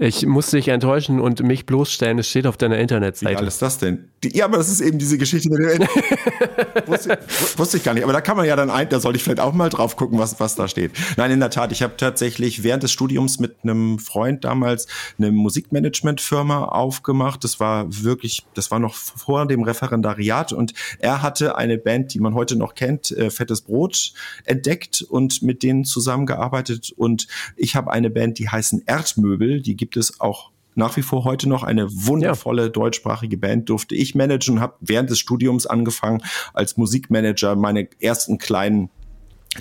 Ich muss dich enttäuschen und mich bloßstellen, es steht auf deiner Internetseite. Wie geil ist das denn? Die, ja, aber das ist eben diese Geschichte mit dem *laughs* wusste, wusste ich gar nicht. Aber da kann man ja dann ein, da sollte ich vielleicht auch mal drauf gucken, was, was da steht. Nein, in der Tat, ich habe tatsächlich während des Studiums mit einem Freund damals eine Musikmanagement-Firma aufgemacht. Das war wirklich, das war noch vor dem Referendariat und er hatte eine Band, die man heute noch kennt, äh, Fettes Brot, entdeckt und mit denen zusammengearbeitet. Und ich habe eine Band, die heißen Erdmöbel, die gibt gibt es auch nach wie vor heute noch eine wundervolle ja. deutschsprachige Band durfte ich managen und habe während des Studiums angefangen als Musikmanager meine ersten kleinen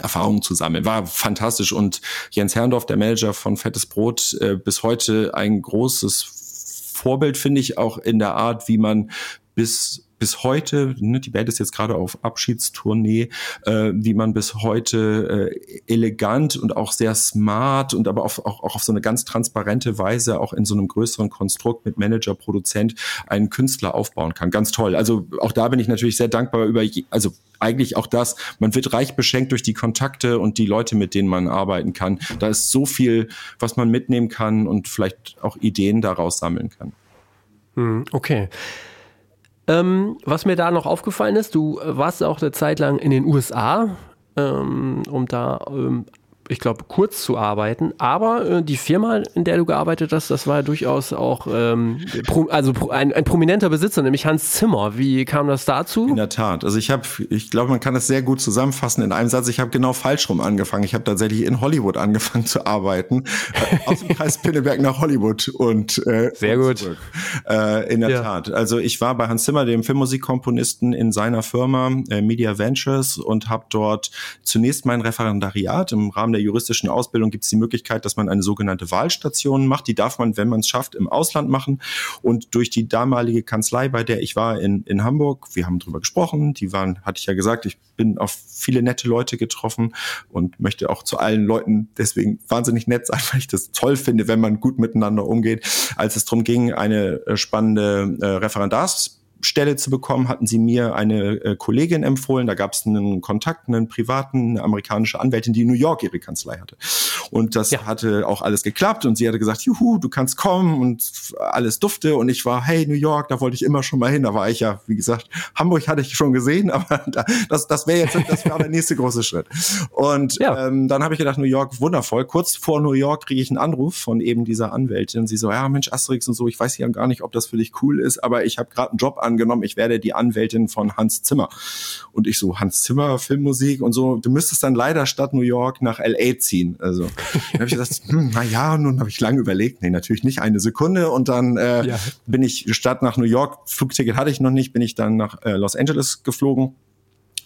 Erfahrungen zu sammeln. War fantastisch und Jens Herrndorf, der Manager von Fettes Brot, äh, bis heute ein großes Vorbild finde ich auch in der Art, wie man bis bis heute, ne, die Band ist jetzt gerade auf Abschiedstournee, äh, wie man bis heute äh, elegant und auch sehr smart und aber auf, auch, auch auf so eine ganz transparente Weise auch in so einem größeren Konstrukt mit Manager, Produzent einen Künstler aufbauen kann. Ganz toll. Also auch da bin ich natürlich sehr dankbar über, also eigentlich auch das, man wird reich beschenkt durch die Kontakte und die Leute, mit denen man arbeiten kann. Da ist so viel, was man mitnehmen kann und vielleicht auch Ideen daraus sammeln kann. Hm, okay. Ähm, was mir da noch aufgefallen ist, du warst auch eine Zeit lang in den USA, ähm, um da ähm, ich glaube, kurz zu arbeiten. Aber äh, die Firma, in der du gearbeitet hast, das war ja durchaus auch ähm, pro, also pro, ein, ein, prominenter Besitzer, nämlich Hans Zimmer. Wie kam das dazu? In der Tat. Also ich habe, ich glaube, man kann das sehr gut zusammenfassen in einem Satz. Ich habe genau falsch rum angefangen. Ich habe tatsächlich in Hollywood angefangen zu arbeiten, äh, aus dem Kreis *laughs* Pinneberg nach Hollywood und äh, sehr gut. Äh, in der ja. Tat. Also ich war bei Hans Zimmer, dem Filmmusikkomponisten, in seiner Firma äh, Media Ventures und habe dort zunächst mein Referendariat im Rahmen der juristischen Ausbildung gibt es die Möglichkeit, dass man eine sogenannte Wahlstation macht. Die darf man, wenn man es schafft, im Ausland machen. Und durch die damalige Kanzlei, bei der ich war in, in Hamburg, wir haben drüber gesprochen, die waren, hatte ich ja gesagt, ich bin auf viele nette Leute getroffen und möchte auch zu allen Leuten deswegen wahnsinnig nett sein, weil ich das toll finde, wenn man gut miteinander umgeht. Als es darum ging, eine äh, spannende äh, Referendars Stelle zu bekommen, hatten sie mir eine äh, Kollegin empfohlen. Da gab es einen Kontakt, einen privaten, eine amerikanische Anwältin, die in New York ihre Kanzlei hatte. Und das ja. hatte auch alles geklappt und sie hatte gesagt, juhu, du kannst kommen und alles dufte. Und ich war, hey, New York, da wollte ich immer schon mal hin. Da war ich ja, wie gesagt, Hamburg hatte ich schon gesehen, *laughs* aber da, das, das wäre jetzt das wäre der nächste große Schritt. Und ja. ähm, dann habe ich gedacht, New York, wundervoll. Kurz vor New York kriege ich einen Anruf von eben dieser Anwältin. Sie so, ja, Mensch, Asterix und so, ich weiß ja gar nicht, ob das für dich cool ist, aber ich habe gerade einen Job angenommen, ich werde die Anwältin von Hans Zimmer. Und ich so, Hans Zimmer, Filmmusik und so, du müsstest dann leider statt New York nach L.A. ziehen. Also *laughs* dann habe ich gesagt, hm, na ja, und nun habe ich lange überlegt, nee, natürlich nicht eine Sekunde. Und dann äh, ja. bin ich statt nach New York, Flugticket hatte ich noch nicht, bin ich dann nach äh, Los Angeles geflogen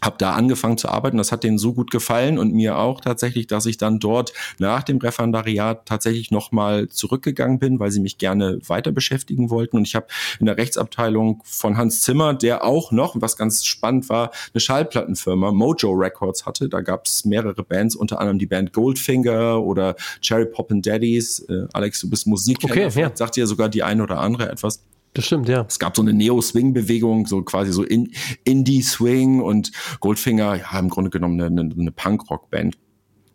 habe da angefangen zu arbeiten. Das hat denen so gut gefallen und mir auch tatsächlich, dass ich dann dort nach dem Referendariat tatsächlich nochmal zurückgegangen bin, weil sie mich gerne weiter beschäftigen wollten. Und ich habe in der Rechtsabteilung von Hans Zimmer, der auch noch, was ganz spannend war, eine Schallplattenfirma, Mojo Records hatte. Da gab es mehrere Bands, unter anderem die Band Goldfinger oder Cherry Poppin' Daddies. Äh, Alex, du bist Musikkenner. Okay, ja. Sagt dir sogar die eine oder andere etwas. Das stimmt, ja. Es gab so eine Neo-Swing-Bewegung, so quasi so in, Indie-Swing und Goldfinger, ja, im Grunde genommen eine, eine Punk-Rock-Band.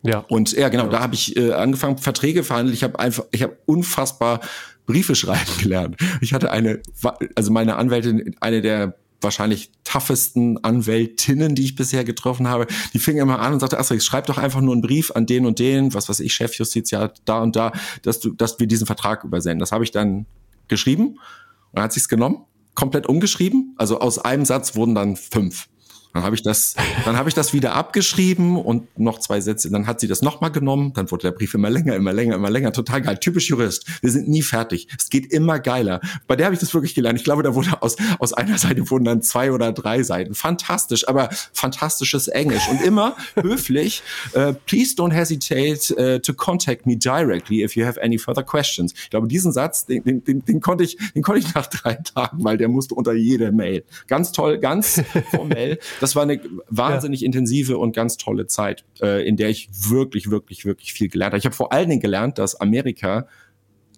Ja. Und ja, genau, ja. da habe ich äh, angefangen, Verträge verhandelt. Ich habe einfach, ich habe unfassbar Briefe schreiben *laughs* gelernt. Ich hatte eine, also meine Anwältin, eine der wahrscheinlich toughesten Anwältinnen, die ich bisher getroffen habe, die fing immer an und sagte, Asterix, schreib doch einfach nur einen Brief an den und den, was weiß ich, Chefjustiziat, da und da, dass du, dass wir diesen Vertrag übersenden. Das habe ich dann geschrieben dann hat sich's genommen, komplett umgeschrieben. Also aus einem Satz wurden dann fünf. Dann habe ich das, dann habe ich das wieder abgeschrieben und noch zwei Sätze. Dann hat sie das nochmal genommen. Dann wurde der Brief immer länger, immer länger, immer länger. Total geil. Typisch Jurist. Wir sind nie fertig. Es geht immer geiler. Bei der habe ich das wirklich gelernt. Ich glaube, da wurde aus, aus einer Seite wurden dann zwei oder drei Seiten. Fantastisch, aber fantastisches Englisch. Und immer *laughs* höflich. Uh, please don't hesitate uh, to contact me directly if you have any further questions. Ich glaube, diesen Satz, den, den, den, den konnte ich, den konnte ich nach drei Tagen, weil der musste unter jede Mail. Ganz toll, ganz *laughs* formell. Das war eine wahnsinnig ja. intensive und ganz tolle Zeit, äh, in der ich wirklich, wirklich, wirklich viel gelernt habe. Ich habe vor allen Dingen gelernt, dass Amerika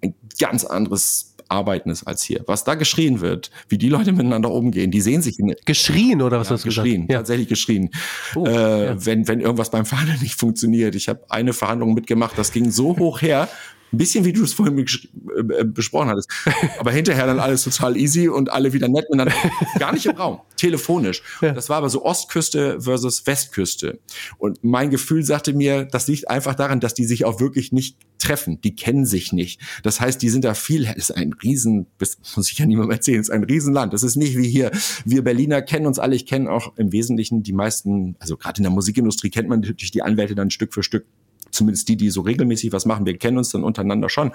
ein ganz anderes Arbeiten ist als hier. Was da geschrien wird, wie die Leute miteinander umgehen, die sehen sich in, geschrien oder was ja, hast du geschrien, gesagt? Ja. tatsächlich geschrien. Oh, äh, ja. Wenn wenn irgendwas beim Verhandeln nicht funktioniert. Ich habe eine Verhandlung mitgemacht, das ging so hoch her. Ein bisschen wie du es vorhin äh, besprochen hattest. Aber hinterher dann alles total easy und alle wieder nett miteinander. Gar nicht im Raum, telefonisch. Ja. Das war aber so Ostküste versus Westküste. Und mein Gefühl sagte mir, das liegt einfach daran, dass die sich auch wirklich nicht treffen. Die kennen sich nicht. Das heißt, die sind da viel, ist ein Riesen, das muss ich ja niemandem erzählen, ist ein Riesenland. Das ist nicht wie hier. Wir Berliner kennen uns alle. Ich kenne auch im Wesentlichen die meisten, also gerade in der Musikindustrie kennt man natürlich die Anwälte dann Stück für Stück zumindest die, die so regelmäßig was machen, wir kennen uns dann untereinander schon.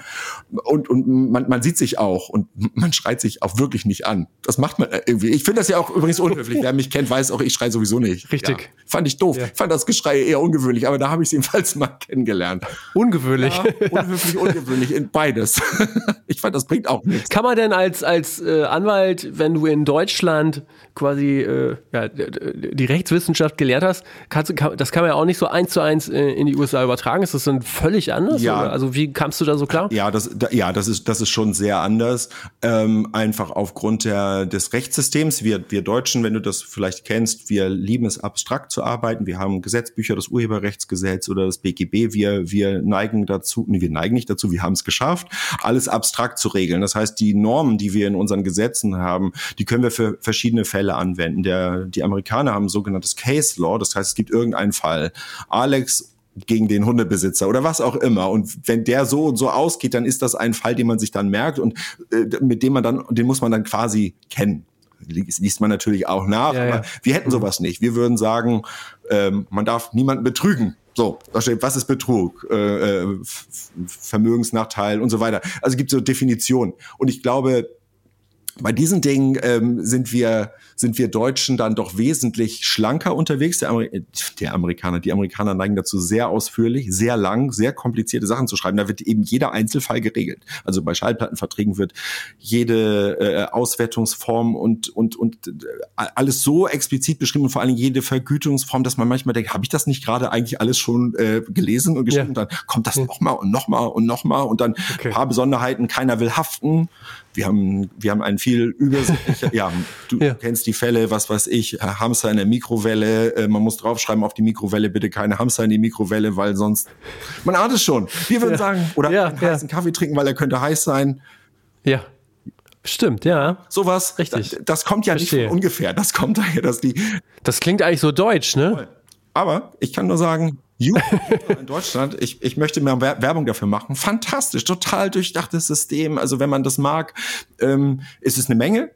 Und, und man, man sieht sich auch und man schreit sich auch wirklich nicht an. Das macht man irgendwie. Ich finde das ja auch übrigens unhöflich. Wer mich kennt, weiß auch, ich schreie sowieso nicht. Richtig. Ja, fand ich doof. Ja. Fand das Geschrei eher ungewöhnlich, aber da habe ich es *laughs* jedenfalls mal kennengelernt. Ungewöhnlich. Ja, unhöflich, ungewöhnlich, in beides. *laughs* ich fand, das bringt auch nichts. Kann man denn als, als äh, Anwalt, wenn du in Deutschland quasi äh, ja, die Rechtswissenschaft gelehrt hast, kannst, kann, das kann man ja auch nicht so eins zu eins äh, in die USA übertragen übertragen? Ist das dann völlig anders? Ja. Oder? Also wie kamst du da so klar? Ja, das, da, ja, das ist, das ist schon sehr anders. Ähm, einfach aufgrund der, des Rechtssystems. Wir, wir Deutschen, wenn du das vielleicht kennst, wir lieben es abstrakt zu arbeiten. Wir haben Gesetzbücher, das Urheberrechtsgesetz oder das BGB. Wir, wir neigen dazu, nee, wir neigen nicht dazu, wir haben es geschafft, alles abstrakt zu regeln. Das heißt, die Normen, die wir in unseren Gesetzen haben, die können wir für verschiedene Fälle anwenden. Der, die Amerikaner haben sogenanntes Case Law. Das heißt, es gibt irgendeinen Fall. Alex gegen den Hundebesitzer oder was auch immer. Und wenn der so und so ausgeht, dann ist das ein Fall, den man sich dann merkt und äh, mit dem man dann, den muss man dann quasi kennen. Liest man natürlich auch nach, ja, aber ja. wir hätten sowas nicht. Wir würden sagen, ähm, man darf niemanden betrügen. So, da steht, was ist Betrug, äh, äh Vermögensnachteil und so weiter. Also gibt es so Definitionen. Und ich glaube, bei diesen Dingen ähm, sind wir sind wir Deutschen dann doch wesentlich schlanker unterwegs. Der, Ameri der, Amerikaner, die Amerikaner neigen dazu sehr ausführlich, sehr lang, sehr komplizierte Sachen zu schreiben. Da wird eben jeder Einzelfall geregelt. Also bei Schallplattenverträgen wird jede äh, Auswertungsform und und und äh, alles so explizit beschrieben und vor allem jede Vergütungsform, dass man manchmal denkt, habe ich das nicht gerade eigentlich alles schon äh, gelesen und geschrieben? Ja. Und dann kommt das ja. nochmal und nochmal und nochmal und dann okay. paar Besonderheiten. Keiner will haften wir haben, wir haben einen viel übersichtlicher, *laughs* ja, du Ja. kennst die Fälle, was weiß ich, Hamster in der Mikrowelle, äh, man muss draufschreiben auf die Mikrowelle, bitte keine Hamster in die Mikrowelle, weil sonst, man ahnt es schon. Wir würden sagen, oder Ja, einen ja. heißen Kaffee trinken, weil er könnte heiß sein. Ja. Stimmt, ja. Sowas. Richtig. Das, das kommt ja Verstehe. nicht von ungefähr. Das kommt daher, dass die, Das klingt eigentlich so deutsch, ne? Aber ich kann nur sagen, *laughs* in Deutschland, ich, ich möchte mehr Wer- Werbung dafür machen. Fantastisch, total durchdachtes System. Also wenn man das mag, ähm, ist es eine Menge.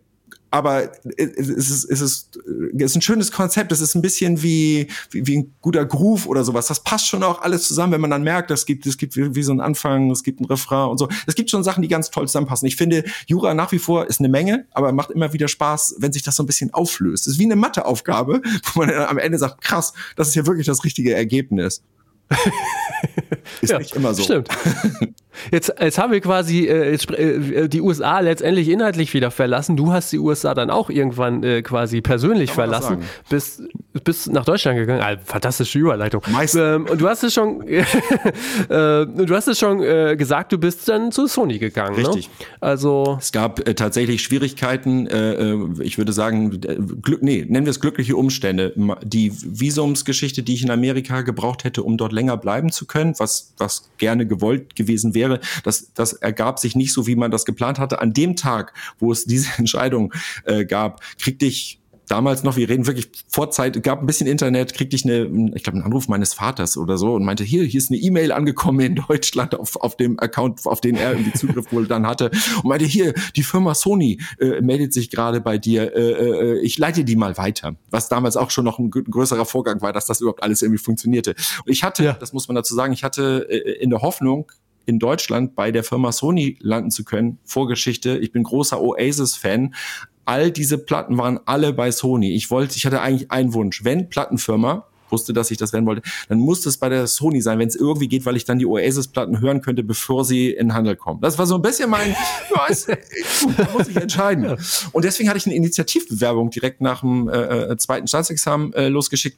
Aber es ist, es ist, es ist ein schönes Konzept. Es ist ein bisschen wie, wie, wie ein guter Groove oder sowas. Das passt schon auch alles zusammen, wenn man dann merkt, es gibt, es gibt wie, wie so einen Anfang, es gibt einen Refrain und so. Es gibt schon Sachen, die ganz toll zusammenpassen. Ich finde, Jura nach wie vor ist eine Menge, aber macht immer wieder Spaß, wenn sich das so ein bisschen auflöst. Es ist wie eine Matheaufgabe, *laughs* wo man dann am Ende sagt, krass, das ist ja wirklich das richtige Ergebnis. *laughs* ist Ja, nicht immer so. Stimmt. *laughs* Jetzt, jetzt haben wir quasi äh, jetzt, äh, die USA letztendlich inhaltlich wieder verlassen. Du hast die USA dann auch irgendwann äh, quasi persönlich verlassen. Bist, bist nach Deutschland gegangen. Ah, fantastische Überleitung. Meistens. Ähm, und du hast es schon, *laughs* äh, du hast es schon äh, gesagt, du bist dann zu Sony gegangen. Richtig. Ne? Also Es gab äh, tatsächlich Schwierigkeiten, ich würde sagen, Glück, nee, nennen wir es glückliche Umstände. Die Visumsgeschichte, die ich in Amerika gebraucht hätte, um dort länger bleiben zu können, was, was gerne gewollt gewesen wäre, das, das ergab sich nicht so, wie man das geplant hatte. An dem Tag, wo es diese *laughs* Entscheidung äh, gab, kriegte ich damals noch, wir reden wirklich vor Zeit, gab ein bisschen Internet, kriegte ich eine, ich glaube, einen Anruf meines Vaters oder so und meinte, hier, hier ist eine E-Mail angekommen in Deutschland auf, auf dem Account, auf den er irgendwie Zugriff wohl dann hatte und meinte, hier, die Firma Sony äh, meldet sich gerade bei dir, äh, äh, ich leite die mal weiter. Was damals auch schon noch ein gr- größerer Vorgang war, dass das überhaupt alles irgendwie funktionierte. Und ich hatte, Ja. das muss man dazu sagen, ich hatte äh, in der Hoffnung, in Deutschland bei der Firma Sony landen zu können. Vorgeschichte, ich bin großer Oasis-Fan. All diese Platten waren alle bei Sony. Ich wollte, ich hatte eigentlich einen Wunsch. Wenn Plattenfirma, wusste, dass ich das werden wollte, dann musste es bei der Sony sein, wenn es irgendwie geht, weil ich dann die Oasis-Platten hören könnte, bevor sie in den Handel kommen. Das war so ein bisschen mein, *laughs* gut, da muss ich entscheiden. Und deswegen hatte ich eine Initiativbewerbung direkt nach dem äh, äh, zweiten Staatsexamen äh, losgeschickt.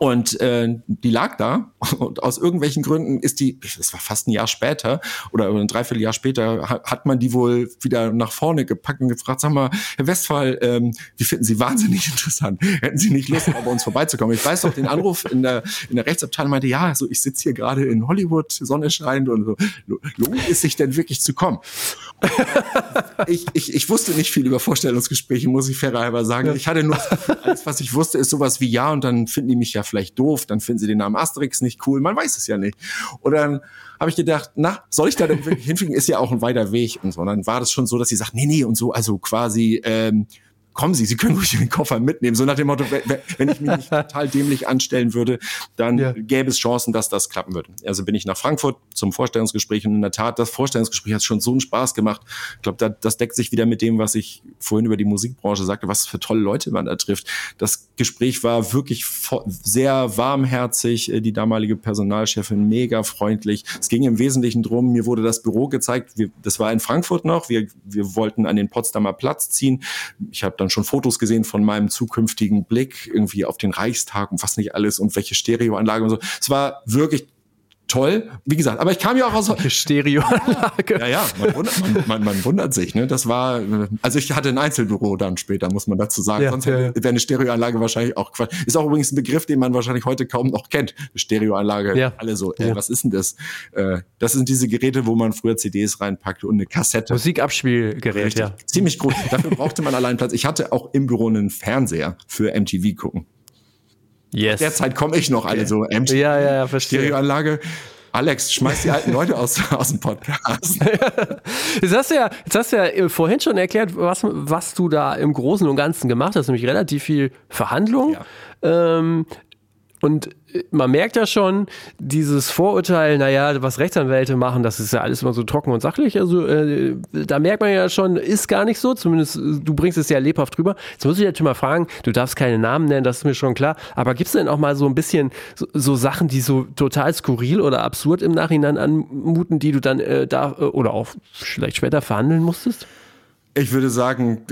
Und äh, die lag da und aus irgendwelchen Gründen ist die, das war fast ein Jahr später oder ein Dreivierteljahr später, ha- hat man die wohl wieder nach vorne gepackt und gefragt, sag mal, Herr Westphal, ähm, wir finden Sie wahnsinnig *laughs* interessant. Hätten Sie nicht Lust, mal bei uns vorbeizukommen? Ich weiß noch, den Anruf in der, in der Rechtsabteilung meinte, ja, so ich sitze hier gerade in Hollywood, Sonne scheint und so. Lo- Lohnt es sich denn wirklich zu kommen? *laughs* ich, ich, ich wusste nicht viel über Vorstellungsgespräche, muss ich fairerhalber sagen. Ich hatte nur alles, was ich wusste, ist sowas wie ja, und dann finden die mich ja vielleicht doof, dann finden sie den Namen Asterix nicht cool, man weiß es ja nicht. Und dann habe ich gedacht, na, soll ich da denn *laughs* hinfliegen? Ist ja auch ein weiter Weg und so. Und dann war das schon so, dass sie sagt, nee, nee, und so, also quasi, ähm, kommen Sie, Sie können ruhig den Koffer mitnehmen. So nach dem Motto, wenn- ich mich nicht total dämlich anstellen würde, dann Ja. gäbe es Chancen, dass das klappen würde. Also bin ich nach Frankfurt zum Vorstellungsgespräch und in der Tat, das Vorstellungsgespräch hat schon so einen Spaß gemacht. Ich glaube, da, das deckt sich wieder mit dem, was ich vorhin über die Musikbranche sagte, was für tolle Leute man da trifft. Das Gespräch war wirklich sehr warmherzig, äh, die damalige Personalchefin mega freundlich. Es ging im Wesentlichen drum, mir wurde das Büro gezeigt, wir, das war in Frankfurt noch, wir, wir wollten an den Potsdamer Platz ziehen. Ich habe dann schon Fotos gesehen von meinem zukünftigen Blick irgendwie auf den Reichstag und was nicht alles und welche Stereoanlage und so. Es war wirklich toll. Wie gesagt, aber ich kam ja auch aus, *laughs* Stereoanlage. ja, ja, man wundert, man, man, man wundert sich, ne? Das war, äh, also ich hatte ein Einzelbüro dann später, muss man dazu sagen. Ja, Sonst ja, hätte- wäre eine Stereoanlage wahrscheinlich auch Quatsch. Ist auch übrigens ein Begriff, den man wahrscheinlich heute kaum noch kennt. Stereoanlage. Ja. Alle so, Ja. was ist denn das? Äh, das sind diese Geräte, wo man früher CDs reinpackte und eine Kassette. Musikabspielgerät, Richtig. ja. Ziemlich groß. Dafür brauchte man allein Platz. Ich hatte auch im Büro einen Fernseher für MTV gucken. Yes. Derzeit komme ich noch alle so MTV. Ja, ja, ja, verstehe. Stereoanlage. Alex, schmeiß die alten Leute aus, *laughs* aus dem Podcast. *laughs* Jetzt hast du ja, jetzt hast du ja äh, vorhin schon erklärt, was, was du da im Großen und Ganzen gemacht hast, nämlich relativ viel Verhandlung. Ähm, und man merkt ja schon, dieses Vorurteil, naja, was Rechtsanwälte machen, das ist ja alles immer so trocken und sachlich. Also äh, da merkt man ja schon, ist gar nicht so. Zumindest äh, du bringst es ja lebhaft drüber. Jetzt muss ich natürlich mal fragen, du darfst keine Namen nennen, das ist mir schon klar. Aber gibt es denn auch mal so ein bisschen so, so Sachen, die so total skurril oder absurd im Nachhinein anmuten, die du dann äh, da äh, oder auch vielleicht später verhandeln musstest? Ich würde sagen,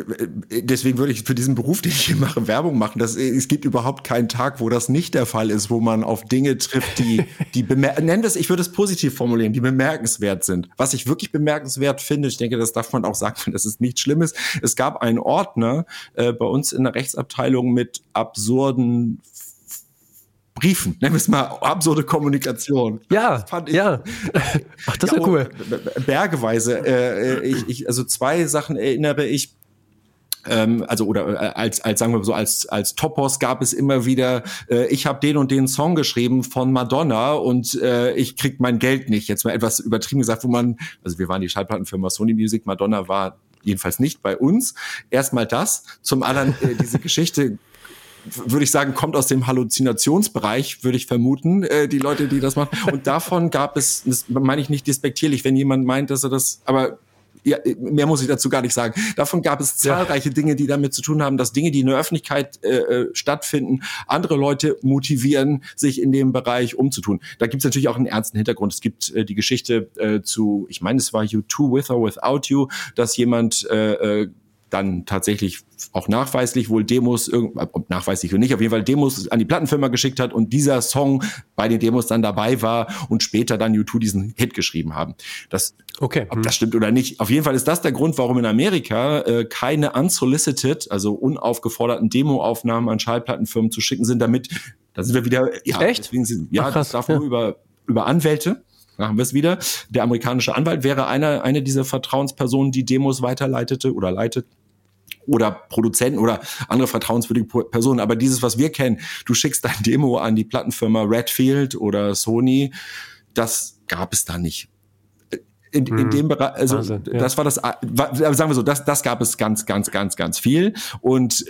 deswegen würde ich für diesen Beruf, den ich hier mache, Werbung machen. Das, es gibt überhaupt keinen Tag, wo das nicht der Fall ist, wo man auf Dinge trifft, die, die nenn das, ich würde es positiv formulieren, die bemerkenswert sind. Was ich wirklich bemerkenswert finde, ich denke, das darf man auch sagen, *laughs* das ist nichts Schlimmes. Es gab einen Ordner äh, bei uns in der Rechtsabteilung mit absurden Briefen, nennen wir es mal absurde Kommunikation. Ja, ich, ja. *laughs* Ach, das ist ja, cool. Bergeweise. Äh, äh, ich, ich, also zwei Sachen erinnere ich. Ähm, also oder äh, als als sagen wir so als als Topos gab es immer wieder äh, ich habe den und den Song geschrieben von Madonna und äh, ich krieg mein Geld nicht jetzt mal etwas übertrieben gesagt wo man also wir waren die Schallplattenfirma Sony Music Madonna war jedenfalls nicht bei uns erstmal das zum anderen äh, diese *laughs* Geschichte würde ich sagen, kommt aus dem Halluzinationsbereich, würde ich vermuten, äh, die Leute, die das machen. Und *laughs* davon gab es, das meine ich nicht despektierlich, wenn jemand meint, dass er das, aber ja, mehr muss ich dazu gar nicht sagen. Davon gab es zahlreiche ja. Dinge, die damit zu tun haben, dass Dinge, die in der Öffentlichkeit äh, äh, stattfinden, andere Leute motivieren, sich in dem Bereich umzutun. Da gibt es natürlich auch einen ernsten Hintergrund. Es gibt äh, die Geschichte äh, zu, ich meine, es war You Too With or Without You, dass jemand äh, äh, dann tatsächlich auch nachweislich wohl Demos, ob nachweislich oder nicht, auf jeden Fall Demos an die Plattenfirma geschickt hat und dieser Song bei den Demos dann dabei war und später dann U2 diesen Hit geschrieben haben. Das, okay. ob das stimmt oder nicht. Auf jeden Fall ist das der Grund, warum in Amerika äh, keine unsolicited, also unaufgeforderten Demoaufnahmen an Schallplattenfirmen zu schicken sind, damit, da sind wir wieder, ja, Echt? deswegen sind, ja, Ach, krass, das darf ja. nur über, über Anwälte machen wir es wieder. Der amerikanische Anwalt wäre einer, eine dieser Vertrauenspersonen, die Demos weiterleitete oder leitet oder Produzenten oder andere vertrauenswürdige Personen. Aber dieses, was wir kennen, du schickst dein Demo an die Plattenfirma Redfield oder Sony, das gab es da nicht in, in mhm. dem Bereich, also Wahnsinn, ja. das war das, sagen wir so, das, das gab es ganz, ganz, ganz, ganz viel und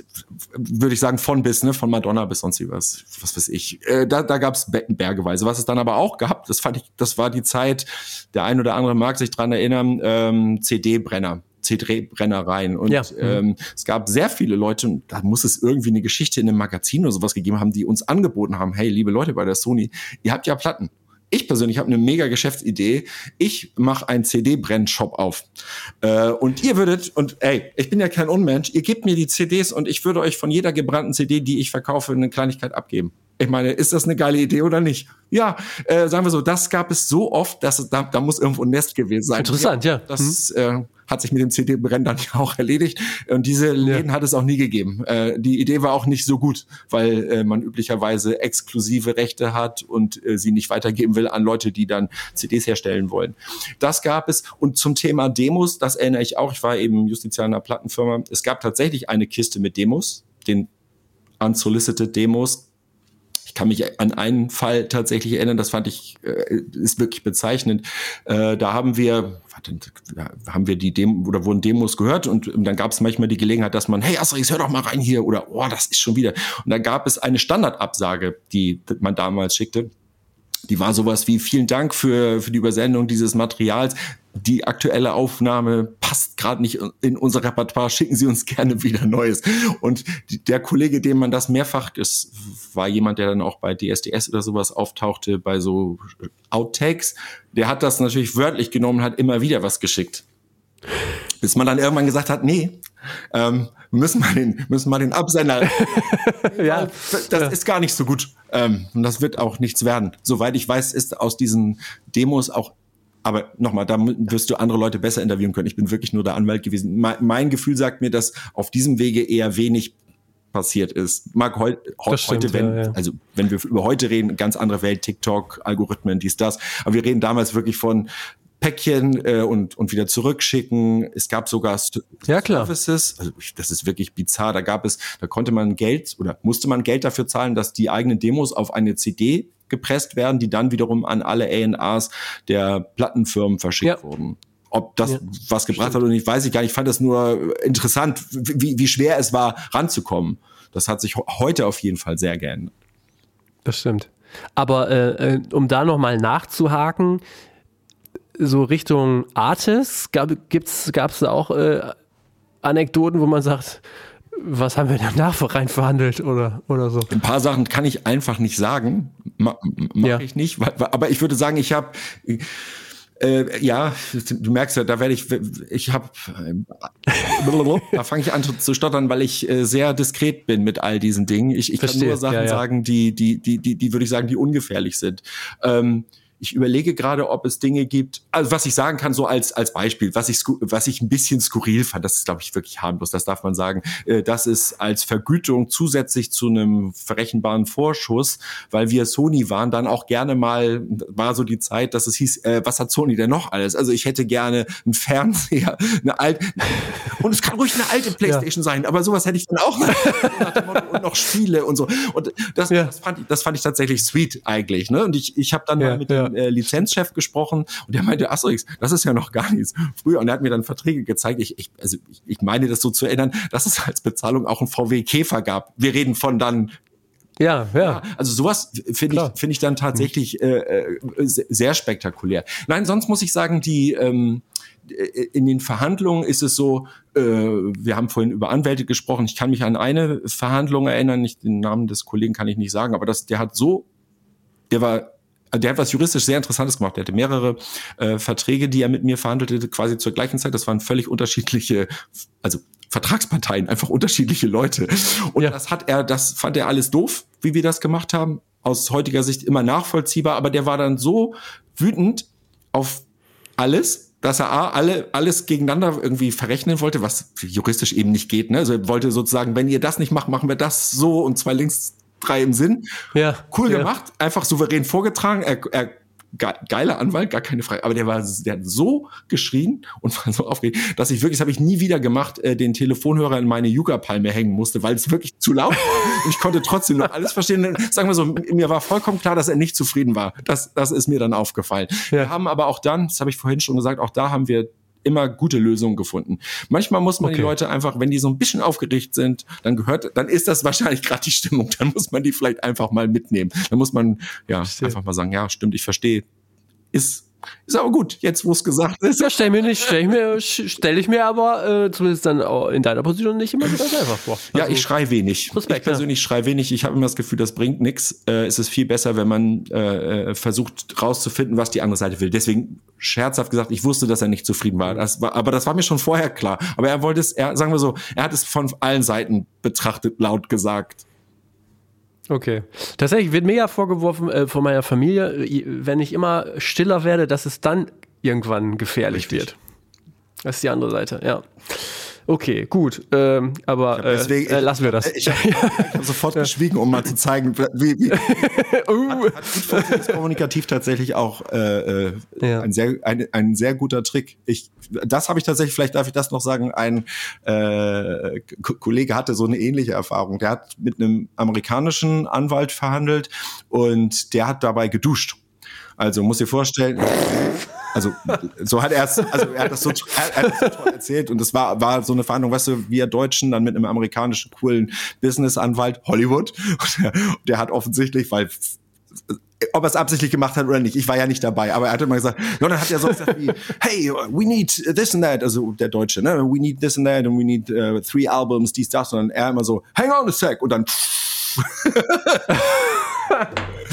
würde ich sagen von bis, ne, von Madonna bis sonst was, was weiß ich. Äh, da da gab es bergeweise. Was es dann aber auch gab, das fand ich, das war die Zeit, der ein oder andere mag sich dran erinnern, ähm, CD-Brenner. CD-Brennereien. Und ja. ähm, es gab sehr viele Leute, und da muss es irgendwie eine Geschichte in einem Magazin oder sowas gegeben haben, die uns angeboten haben, hey, liebe Leute bei der Sony, ihr habt ja Platten ich persönlich habe eine mega Geschäftsidee. Ich mache einen CD-Brennshop auf. Äh, und ihr würdet, und ey, ich bin ja kein Unmensch, ihr gebt mir die CDs und ich würde euch von jeder gebrannten CD, die ich verkaufe, eine Kleinigkeit abgeben. Ich meine, ist das eine geile Idee oder nicht? Ja, äh, sagen wir so, das gab es so oft, dass es, da, da muss irgendwo ein Nest gewesen sein. Interessant, ja. ja. Das hm. äh, hat sich mit dem CD-Brennen dann ja auch erledigt. Und diese Läden ja. hat es auch nie gegeben. Äh, die Idee war auch nicht so gut, weil äh, man üblicherweise exklusive Rechte hat und äh, sie nicht weitergeben will an Leute, die dann CDs herstellen wollen. Das gab es. Und zum Thema Demos, das erinnere ich auch. Ich war eben Justiziar einer Plattenfirma. Es gab tatsächlich eine Kiste mit Demos, den unsolicited Demos kann mich an einen Fall tatsächlich erinnern, das fand ich, äh, ist wirklich bezeichnend. Äh, da haben wir, warte, haben wir die Demo oder wurden Demos gehört und dann gab es manchmal die Gelegenheit, dass man, hey Asterix, hör doch mal rein hier oder oh, das ist schon wieder. Und da gab es eine Standardabsage, die man damals schickte. Die war sowas wie vielen Dank für, für die Übersendung dieses Materials die aktuelle Aufnahme passt gerade nicht in unser Repertoire, schicken Sie uns gerne wieder Neues. Und der Kollege, dem man das mehrfach, das war jemand, der dann auch bei DSDS oder sowas auftauchte, bei so Outtakes, der hat das natürlich wörtlich genommen, hat immer wieder was geschickt. Bis man dann irgendwann gesagt hat, nee, ähm, müssen wir den, müssen wir den Absender. *laughs* ja, das ja. ist gar nicht so gut. Ähm, und das wird auch nichts werden. Soweit ich weiß, ist aus diesen Demos auch aber nochmal, da wirst du andere Leute besser interviewen können. Ich bin wirklich nur der Anwalt gewesen. Mein, mein Gefühl sagt mir, dass auf diesem Wege eher wenig passiert ist. Mag heu stimmt, heute, wenn, ja, ja. also wenn wir über heute reden, ganz andere Welt, TikTok, Algorithmen, dies, das. Aber wir reden damals wirklich von Päckchen äh, und, und wieder zurückschicken. Es gab sogar St ja, klar. Services. Also das ist wirklich bizarr. Da gab es, da konnte man Geld oder musste man Geld dafür zahlen, dass die eigenen Demos auf eine CD gepresst werden, die dann wiederum an alle A&Rs der Plattenfirmen verschickt ja. wurden. Ob das ja, was gebracht stimmt. hat oder nicht, weiß ich gar nicht. Ich fand das nur interessant, wie, wie schwer es war, ranzukommen. Das hat sich heute auf jeden Fall sehr geändert. Das stimmt. Aber äh, äh um da nochmal nachzuhaken, so Richtung Artis, gab es da auch äh, Anekdoten, wo man sagt, was haben wir danach rein verhandelt oder, oder so? Ein paar Sachen kann ich einfach nicht sagen. Ma, Mache ja. ich nicht. Aber ich würde sagen, ich habe Äh, ja, du merkst ja, da werde ich, ich habe, da fange ich an zu stottern, weil ich äh, sehr diskret bin mit all diesen Dingen. Ich, ich kann nur Sachen ja, ja. sagen, die, die, die, die, die würde ich sagen, die ungefährlich sind. Ähm, ich überlege gerade, ob es Dinge gibt, also was ich sagen kann, so als, als Beispiel, was ich, was ich ein bisschen skurril fand, das ist, glaube ich, wirklich harmlos, das darf man sagen, äh, das ist als Vergütung zusätzlich zu einem verrechenbaren Vorschuss, weil wir Sony waren, dann auch gerne mal, war so die Zeit, dass es hieß, äh, was hat Sony denn noch alles? Also ich hätte gerne einen Fernseher, eine alte, *laughs* und es kann ruhig eine alte Playstation ja. sein, aber sowas hätte ich dann auch *laughs* und noch Spiele und so. Und das, ja. das, fand ich, das fand ich tatsächlich sweet eigentlich, ne? Und ich, ich habe dann ja, mal mit ja äh, Lizenzchef gesprochen und der meinte, so, das ist ja noch gar nichts. Früher, und er hat mir dann Verträge gezeigt. Ich, ich, also ich, ich meine das so zu erinnern, dass es als Bezahlung auch einen VW Käfer gab. Wir reden von dann ja, ja. Also sowas finde ich, finde ich dann tatsächlich äh, äh sehr spektakulär. Nein, sonst muss ich sagen, die ähm, in den Verhandlungen ist es so, äh, wir haben vorhin über Anwälte gesprochen. Ich kann mich an eine Verhandlung erinnern, nicht den Namen des Kollegen kann ich nicht sagen, aber das, der hat so, der war der hat was juristisch sehr Interessantes gemacht. Der hatte mehrere äh, Verträge, die er mit mir verhandelte, quasi zur gleichen Zeit. Das waren völlig unterschiedliche, also Vertragsparteien, einfach unterschiedliche Leute. Und ja. das hat er, das fand er alles doof, wie wir das gemacht haben. Aus heutiger Sicht immer nachvollziehbar, aber der war dann so wütend auf alles, dass er A, alle, alles gegeneinander irgendwie verrechnen wollte, was juristisch eben nicht geht. Ne? Also er wollte sozusagen, wenn ihr das nicht macht, machen wir das so und zwei links, drei im Sinn. Ja. Cool ja. gemacht, einfach souverän vorgetragen. Er, er geiler Anwalt, gar keine Frage. Aber der war, der hat so geschrien und *laughs* war so aufgeregt, dass ich wirklich, das habe ich nie wieder gemacht, äh, den Telefonhörer in meine Yuga-Palme hängen musste, weil es wirklich zu laut war. Und ich konnte trotzdem noch alles verstehen. Sagen wir so, mir war vollkommen klar, dass er nicht zufrieden war. Das, das ist mir dann aufgefallen. Ja. Wir haben aber auch dann, das habe ich vorhin schon gesagt, auch da haben wir immer gute Lösungen gefunden. Manchmal muss man okay. die Leute einfach, wenn die so ein bisschen aufgeregt sind, dann gehört, dann ist das wahrscheinlich gerade die Stimmung. Dann muss man die vielleicht einfach mal mitnehmen. Dann muss man ja einfach mal sagen, ja, stimmt, ich verstehe. Ist ist aber gut, jetzt wo es gesagt ist. Ja, stell mir nicht, stell ich mir, stell ich mir aber äh, zumindest dann in deiner Position nicht immer so ganz einfach vor. Also, ja, ich schrei wenig. Respekt, ich persönlich ja. schrei wenig. Ich habe immer das Gefühl, das bringt nichts. Äh, es ist viel besser, wenn man äh, versucht rauszufinden, was die andere Seite will. Deswegen scherzhaft gesagt, ich wusste, dass er nicht zufrieden war. Das war aber das war mir schon vorher klar. Aber er wollte es, er, sagen wir so, er hat es von allen Seiten betrachtet, laut gesagt. Okay. Tatsächlich wird mir ja vorgeworfen äh, von meiner Familie, wenn ich immer stiller werde, dass es dann irgendwann gefährlich Richtig. wird. Das ist die andere Seite, ja. Okay, gut. Ähm, aber äh, deswegen, äh, lassen wir das. Ich, *laughs* ich habe sofort geschwiegen, um mal zu zeigen, wie, wie *laughs* uh. hat, hat kommunikativ tatsächlich auch äh, äh, ja. ein, sehr, ein, ein sehr guter Trick. Ich, das habe ich tatsächlich, vielleicht darf ich das noch sagen, ein äh, Kollege hatte so eine ähnliche Erfahrung. Der hat mit einem amerikanischen Anwalt verhandelt und der hat dabei geduscht. Also muss dir vorstellen, also so hat er es, also er hat das so, er, hat das so toll erzählt und es war, war so eine Verhandlung, weißt du, wir Deutschen dann mit einem amerikanischen coolen Business-Anwalt, Hollywood, und der, der hat offensichtlich, weil ob er es absichtlich gemacht hat oder nicht. Ich war ja nicht dabei, aber er hat immer gesagt, ja, dann hat er so gesagt wie, hey, we need this and that, also der Deutsche, ne, we need this and that and we need uh, three albums, dies, das, und dann er immer so, hang on a sec, und dann *laughs* *laughs*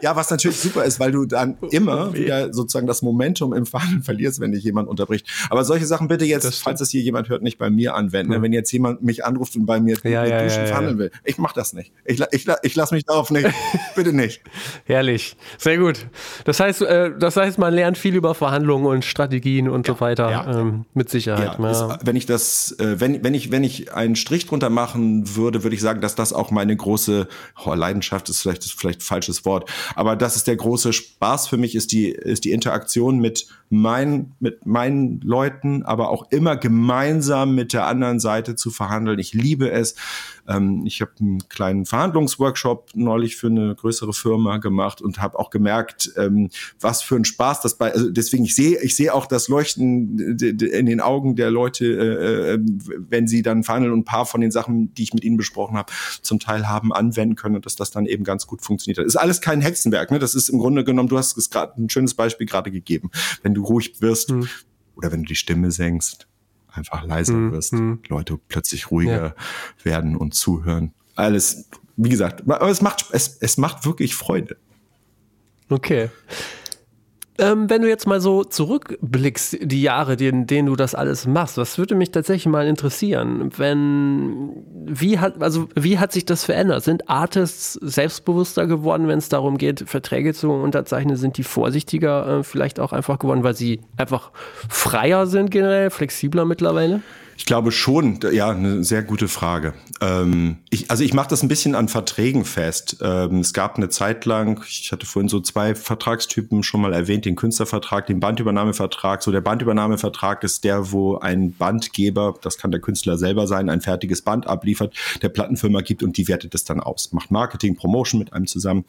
ja, was natürlich super ist, weil du dann immer wieder sozusagen das Momentum im Verhandeln *laughs* verlierst, wenn dich jemand unterbricht. Aber solche Sachen bitte jetzt, falls das hier jemand hört, nicht bei mir anwenden. Mhm. Wenn jetzt jemand mich anruft und bei mir ja, ja, Duschen ja, verhandeln will. Ich mach das nicht. Ich, ich, ich lasse mich darauf nicht. *laughs* bitte nicht. Herrlich. Sehr gut. Das heißt, äh, das heißt, man lernt viel über Verhandlungen und Strategien und so weiter. Ähm, mit Sicherheit. Ist, wenn ich das, äh, wenn, wenn ich, wenn ich einen Strich drunter machen würde, würde ich sagen, dass das auch meine große oh, Leidenschaft ist vielleicht, ist vielleicht falsches Wort. Aber das ist der große Spaß für mich, ist die, ist die Interaktion mit meinen, mit meinen Leuten, aber auch immer gemeinsam mit der anderen Seite zu verhandeln. Ich liebe es. Ähm, ich habe einen kleinen Verhandlungsworkshop neulich für eine größere Firma gemacht und habe auch gemerkt, ähm, was für ein Spaß das bei, also deswegen ich sehe, ich sehe auch das Leuchten in den Augen der Leute, äh, äh, wenn sie dann verhandeln und ein paar von den Sachen, die ich mit ihnen besprochen habe, zum Teil haben anwenden können und dass das dann eben ganz gut funktioniert hat. Ist alles kein Hexenwerk, ne? Das ist im Grunde genommen, du hast es gerade ein schönes Beispiel gerade gegeben. Wenn du ruhig wirst mhm. oder wenn du die Stimme senkst, einfach leiser mhm. wirst, mhm. Leute plötzlich ruhiger ja. werden und zuhören. Alles, wie gesagt, aber es macht, es, es macht wirklich Freude. Okay. Ähm, wenn du jetzt mal so zurückblickst, die Jahre, in denen du das alles machst, was würde mich tatsächlich mal interessieren? Wenn, wie hat, also, wie hat sich das verändert? Sind Artists selbstbewusster geworden, wenn es darum geht, Verträge zu unterzeichnen? Sind die vorsichtiger äh, vielleicht auch einfach geworden, weil sie einfach freier sind generell, flexibler mittlerweile? Ich glaube schon, ja, eine sehr gute Frage. Ähm, ich, also ich mache das ein bisschen an Verträgen fest. Ähm, es gab eine Zeit lang, ich hatte vorhin so zwei Vertragstypen schon mal erwähnt, den Künstlervertrag, den Bandübernahmevertrag. So der Bandübernahmevertrag ist der, wo ein Bandgeber, das kann der Künstler selber sein, ein fertiges Band abliefert, der Plattenfirma gibt und die wertet es dann aus, macht Marketing, Promotion mit einem zusammen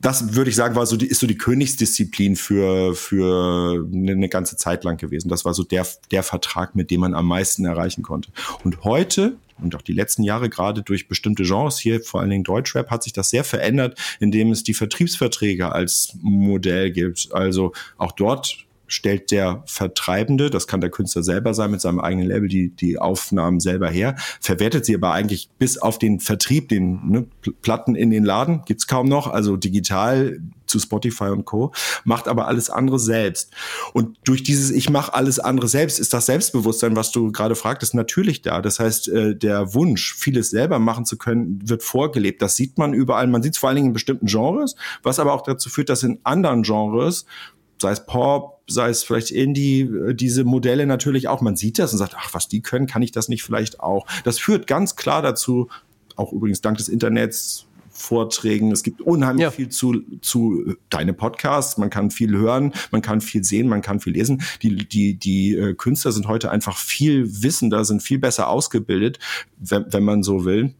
das würde ich sagen, war so die, ist so die Königsdisziplin für, für eine, eine ganze Zeit lang gewesen. Das war so der, der Vertrag, mit dem man am meisten erreichen konnte. Und heute und auch die letzten Jahre gerade durch bestimmte Genres hier, vor allen Dingen Deutschrap, hat sich das sehr verändert, indem es die Vertriebsverträge als Modell gibt. Also auch dort stellt der Vertreibende, das kann der Künstler selber sein, mit seinem eigenen Label die, die Aufnahmen selber her, verwertet sie aber eigentlich bis auf den Vertrieb, den ne, Platten in den Laden, gibt's kaum noch, also digital zu Spotify und Co., macht aber alles andere selbst. Und durch dieses Ich mache alles andere selbst ist das Selbstbewusstsein, was du gerade fragtest, natürlich da. Das heißt, äh, der Wunsch, vieles selber machen zu können, wird vorgelebt. Das sieht man überall. Man sieht es vor allen Dingen in bestimmten Genres, was aber auch dazu führt, dass in anderen Genres sei es Pop, sei es vielleicht Indie, äh, diese Modelle natürlich auch. Man sieht das und sagt, ach, was die können, kann ich das nicht vielleicht auch. Das führt ganz klar dazu, auch übrigens dank des Internets, Vorträgen. Es gibt unheimlich ja. viel zu, zu deine Podcasts. Man kann viel hören, man kann viel sehen, man kann viel lesen. Die, die, die äh, Künstler sind heute einfach viel wissender, sind viel besser ausgebildet, wenn, wenn man so will.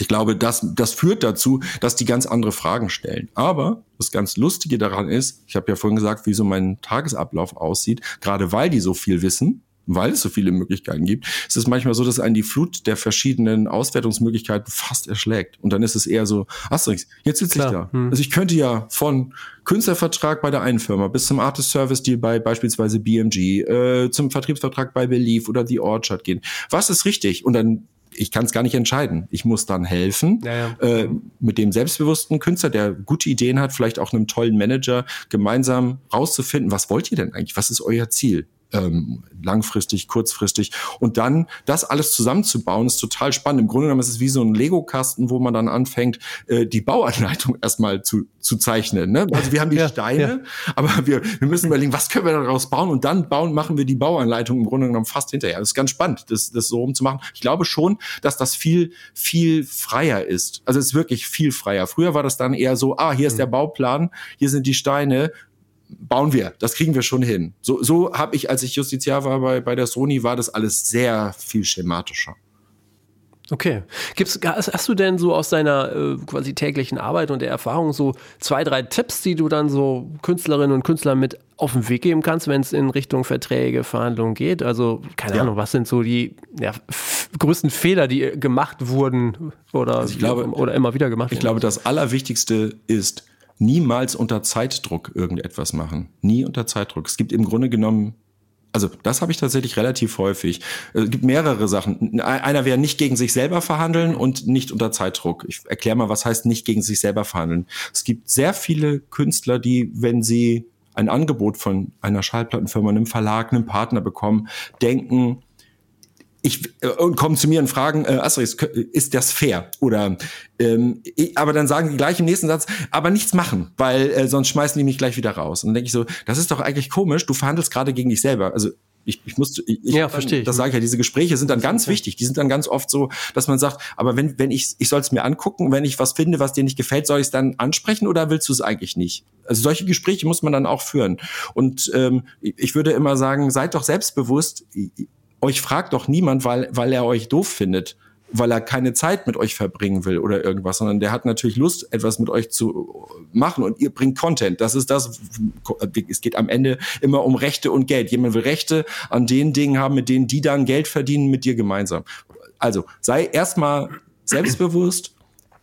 Ich glaube, das, das führt dazu, dass die ganz andere Fragen stellen. Aber das ganz Lustige daran ist, ich habe ja vorhin gesagt, wie so mein Tagesablauf aussieht, gerade weil die so viel wissen, weil es so viele Möglichkeiten gibt, ist es manchmal so, dass einen die Flut der verschiedenen Auswertungsmöglichkeiten fast erschlägt. Und dann ist es eher so, Asterix, jetzt sitze ich da. Hm. Also ich könnte ja von Künstlervertrag bei der einen Firma bis zum Artist Service Deal bei beispielsweise BMG, äh, zum Vertriebsvertrag bei Belief oder The Orchard gehen. Was ist richtig? Und dann ich kann es gar nicht entscheiden. Ich muss dann helfen ja, ja. Äh, mit dem selbstbewussten Künstler, der gute Ideen hat, vielleicht auch einem tollen Manager, gemeinsam rauszufinden, was wollt ihr denn eigentlich? Was ist euer Ziel? Ähm, langfristig, kurzfristig. Und dann das alles zusammenzubauen, ist total spannend. Im Grunde genommen ist es wie so ein Lego-Kasten, wo man dann anfängt, äh, die Bauanleitung *laughs* erstmal zu, zu zeichnen. Ne? Also wir haben die ja, Steine, ja. aber wir, wir müssen überlegen, was können wir daraus bauen und dann bauen, machen wir die Bauanleitung im Grunde genommen fast hinterher. Das ist ganz spannend, das, das so rumzumachen. Ich glaube schon, dass das viel, viel freier ist. Also es ist wirklich viel freier. Früher war das dann eher so, ah, hier ist der mhm. Bauplan, hier sind die Steine, bauen wir, das kriegen wir schon hin. So, so habe ich, als ich Justiziar war bei, bei der Sony, war das alles sehr viel schematischer. Okay. Gibt's, hast du denn so aus deiner äh, quasi täglichen Arbeit und der Erfahrung so zwei, drei Tipps, die du dann so Künstlerinnen und Künstlern mit auf den Weg geben kannst, wenn es in Richtung Verträge, Verhandlungen geht? Also, keine ja. Ahnung, was sind so die ja, größten Fehler, die gemacht wurden oder, also glaube, oder immer wieder gemacht werden? Ich glaube, das Allerwichtigste ist, niemals unter Zeitdruck irgendetwas machen. Nie unter Zeitdruck. Es gibt im Grunde genommen also das habe ich tatsächlich relativ häufig. Es gibt mehrere Sachen. Einer wäre nicht gegen sich selber verhandeln und nicht unter Zeitdruck. Ich erkläre mal, was heißt nicht gegen sich selber verhandeln. Es gibt sehr viele Künstler, die, wenn sie ein Angebot von einer Schallplattenfirma, einem Verlag, einem Partner bekommen, denken, ich äh, und kommen zu mir und fragen, äh, Asterix, ist das fair? Oder ähm, ich, aber dann sagen die gleich im nächsten Satz, aber nichts machen, weil äh, sonst schmeißen die mich gleich wieder raus. Und dann denke ich so, das ist doch eigentlich komisch, du verhandelst gerade gegen dich selber. Also ich, ich muss, ich, ja, verstehe. Das sage ich ja. Diese Gespräche sind dann ganz wichtig. Die sind dann ganz oft so, dass man sagt, aber wenn, wenn ich, ich soll es mir angucken, wenn ich was finde, was dir nicht gefällt, soll ich es dann ansprechen oder willst du es eigentlich nicht? Also solche Gespräche muss man dann auch führen. Und ähm, ich würde immer sagen, seid doch selbstbewusst euch fragt doch niemand, weil, weil er euch doof findet, weil er keine Zeit mit euch verbringen will oder irgendwas, sondern der hat natürlich Lust, etwas mit euch zu machen und ihr bringt Content. Das ist das, es geht am Ende immer um Rechte und Geld. Jemand will Rechte an den Dingen haben, mit denen die dann Geld verdienen mit dir gemeinsam. Also sei erstmal selbstbewusst,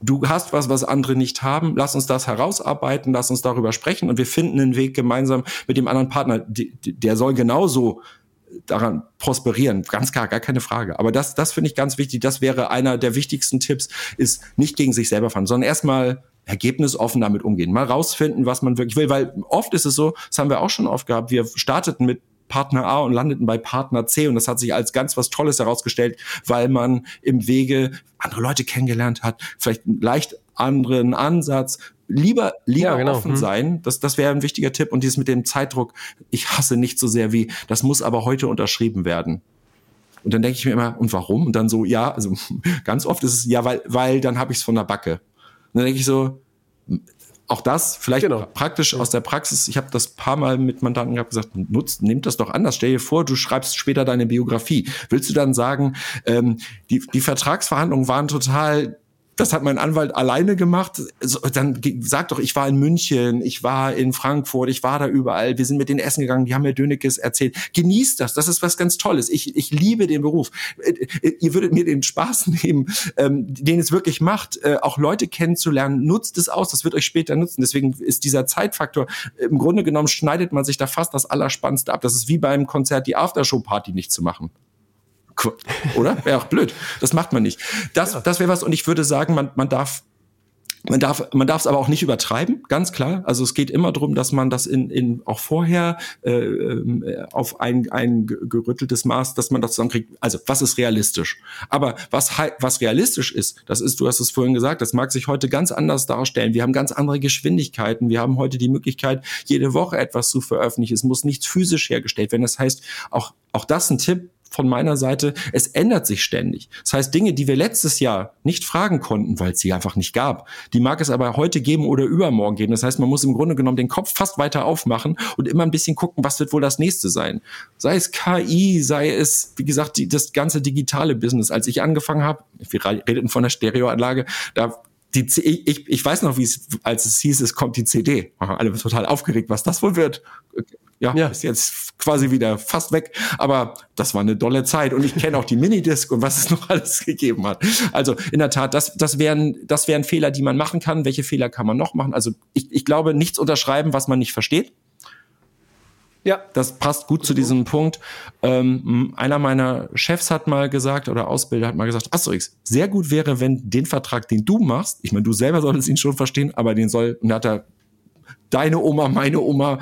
du hast was, was andere nicht haben, lass uns das herausarbeiten, lass uns darüber sprechen und wir finden einen Weg gemeinsam mit dem anderen Partner. Der soll genauso daran prosperieren. Ganz klar, gar keine Frage. Aber das, das finde ich ganz wichtig. Das wäre einer der wichtigsten Tipps, ist nicht gegen sich selber fahren, sondern erstmal ergebnisoffen damit umgehen, mal rausfinden, was man wirklich will, weil oft ist es so, das haben wir auch schon oft gehabt, wir starteten mit Partner A und landeten bei Partner C und das hat sich als ganz was Tolles herausgestellt, weil man im Wege andere Leute kennengelernt hat, vielleicht leicht anderen Ansatz, lieber lieber ja, genau. offen hm. sein. Das, das wäre ein wichtiger Tipp. Und dieses mit dem Zeitdruck, ich hasse nicht so sehr wie, das muss aber heute unterschrieben werden. Und dann denke ich mir immer, und warum? Und dann so, ja, also *laughs* ganz oft ist es, ja, weil, weil dann habe ich es von der Backe. Und dann denke ich so, auch das vielleicht genau. praktisch aus der Praxis. Ich habe das paar Mal mit Mandanten gehabt gesagt, nutzt, nehmt das doch anders. Stell dir vor, du schreibst später deine Biografie. Willst du dann sagen, ähm, die, die Vertragsverhandlungen waren total das hat mein Anwalt alleine gemacht. Dann sag doch, ich war in München, ich war in Frankfurt, ich war da überall. Wir sind mit denen essen gegangen, die haben mir Dönekes erzählt. Genießt das, das ist was ganz Tolles. Ich, ich liebe den Beruf. Äh, äh, ihr würdet mir den Spaß *laughs* nehmen, ähm, den es wirklich macht, äh, auch Leute kennenzulernen. Nutzt es aus, das wird euch später nutzen. Deswegen ist dieser Zeitfaktor, im Grunde genommen schneidet man sich da fast das Allerspannendste ab. Das ist wie beim Konzert die Aftershow-Party nicht zu machen. Oder? Wäre auch blöd. Das macht man nicht. Das, ja. das wäre was. Und ich würde sagen, man, man darf man darf man darf es aber auch nicht übertreiben, ganz klar. Also es geht immer darum, dass man das in, in auch vorher äh, äh auf ein, ein gerütteltes Maß, dass man das zusammenkriegt. Also was ist realistisch? Aber was was realistisch ist, das ist, du hast es vorhin gesagt, das mag sich heute ganz anders darstellen. Wir haben ganz andere Geschwindigkeiten. Wir haben heute die Möglichkeit, jede Woche etwas zu veröffentlichen. Es muss nichts physisch hergestellt werden. Das heißt, auch auch das ein Tipp von meiner Seite, es ändert sich ständig. Das heißt, Dinge, die wir letztes Jahr nicht fragen konnten, weil es sie einfach nicht gab, die mag es aber heute geben oder übermorgen geben. Das heißt, man muss im Grunde genommen den Kopf fast weiter aufmachen und immer ein bisschen gucken, was wird wohl das nächste sein. Sei es KI, sei es, wie gesagt, die, das ganze digitale Business. Als ich angefangen habe, wir redeten von der Stereoanlage, da die, ich, ich weiß noch, wie es, als es hieß, es kommt die CD. Alle total aufgeregt, was das wohl wird ja, ja, ist jetzt quasi wieder fast weg. Aber das war eine dolle Zeit und ich kenne auch die Minidisc und was es noch alles gegeben hat. Also in der Tat, das, das wären, das wären Fehler, die man machen kann. Welche Fehler kann man noch machen? Also ich, ich glaube, nichts unterschreiben, was man nicht versteht. Ja. Das passt gut zu diesem Punkt. Ähm, einer meiner Chefs hat mal gesagt, oder Ausbilder hat mal gesagt, Asterix, sehr gut wäre, wenn den Vertrag, den du machst, ich meine, du selber solltest ihn schon verstehen, aber den soll, und da hat er deine Oma, meine Oma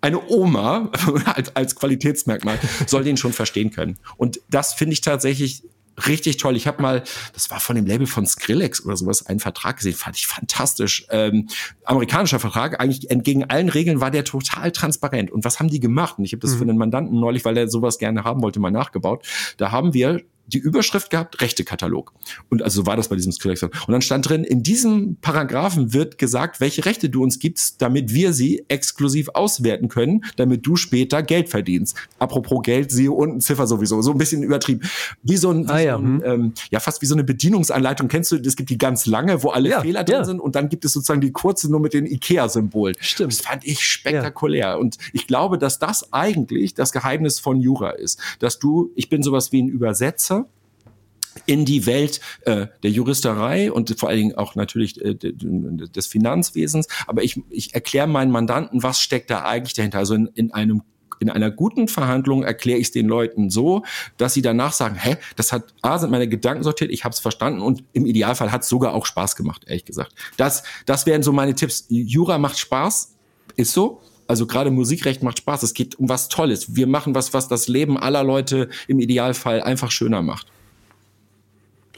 eine Oma *laughs* als, als Qualitätsmerkmal soll den schon verstehen können. Und das finde ich tatsächlich richtig toll. Ich habe mal, das war von dem Label von Skrillex oder sowas, einen Vertrag gesehen, fand ich fantastisch. Ähm, amerikanischer Vertrag, eigentlich entgegen allen Regeln war der total transparent. Und was haben die gemacht? Und ich habe das mhm. für einen Mandanten neulich, weil er sowas gerne haben wollte, mal nachgebaut. Da haben wir die Überschrift gehabt, Rechtekatalog. Und also war das bei diesem Skrillex. Und dann stand drin, in diesem Paragraphen wird gesagt, welche Rechte du uns gibst, damit wir sie exklusiv auswerten können, damit du später Geld verdienst. Apropos Geld, siehe unten Ziffer sowieso, so ein bisschen übertrieben. Wie so ein, ah, ja. So ein hm. ähm, ja, fast wie so eine Bedienungsanleitung. Kennst du, es gibt die ganz lange, wo alle ja, Fehler drin ja. sind und dann gibt es sozusagen die kurze nur mit den IKEA-Symbolen. Stimmt. Das fand ich spektakulär. Und ich glaube, dass das eigentlich das Geheimnis von Jura ist. Dass du, ich bin sowas wie ein Übersetzer, in die Welt äh, der Juristerei und vor allen Dingen auch natürlich äh, des Finanzwesens. Aber ich, ich erkläre meinen Mandanten, was steckt da eigentlich dahinter. Also in, in einem in einer guten Verhandlung erkläre ich es den Leuten so, dass sie danach sagen, hä, das hat, A, sind meine Gedanken sortiert, ich habe es verstanden und im Idealfall hat es sogar auch Spaß gemacht, ehrlich gesagt. Das, das wären so meine Tipps. Jura macht Spaß, ist so. Also gerade Musikrecht macht Spaß. Es geht um was Tolles. Wir machen was, was das Leben aller Leute im Idealfall einfach schöner macht.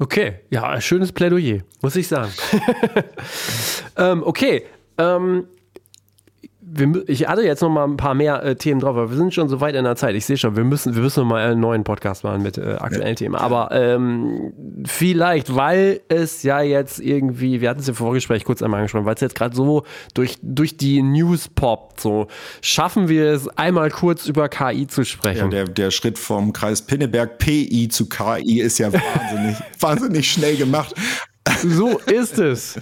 Okay, ja, schönes Plädoyer, muss ich sagen. *laughs* ähm, okay, ähm, wir, ich hatte jetzt noch mal ein paar mehr äh, Themen drauf, aber wir sind schon so weit in der Zeit. Ich sehe schon, wir müssen, wir müssen noch mal einen neuen Podcast machen mit äh, aktuellen ja. Themen. Aber ähm, vielleicht, weil es ja jetzt irgendwie, wir hatten es im Vorgespräch kurz einmal angesprochen, weil es jetzt gerade so durch, durch die News poppt, so schaffen wir es einmal kurz über KI zu sprechen. Ja, der, der Schritt vom Kreis Pinneberg PI zu KI ist ja wahnsinnig, *laughs* wahnsinnig schnell gemacht. So ist es.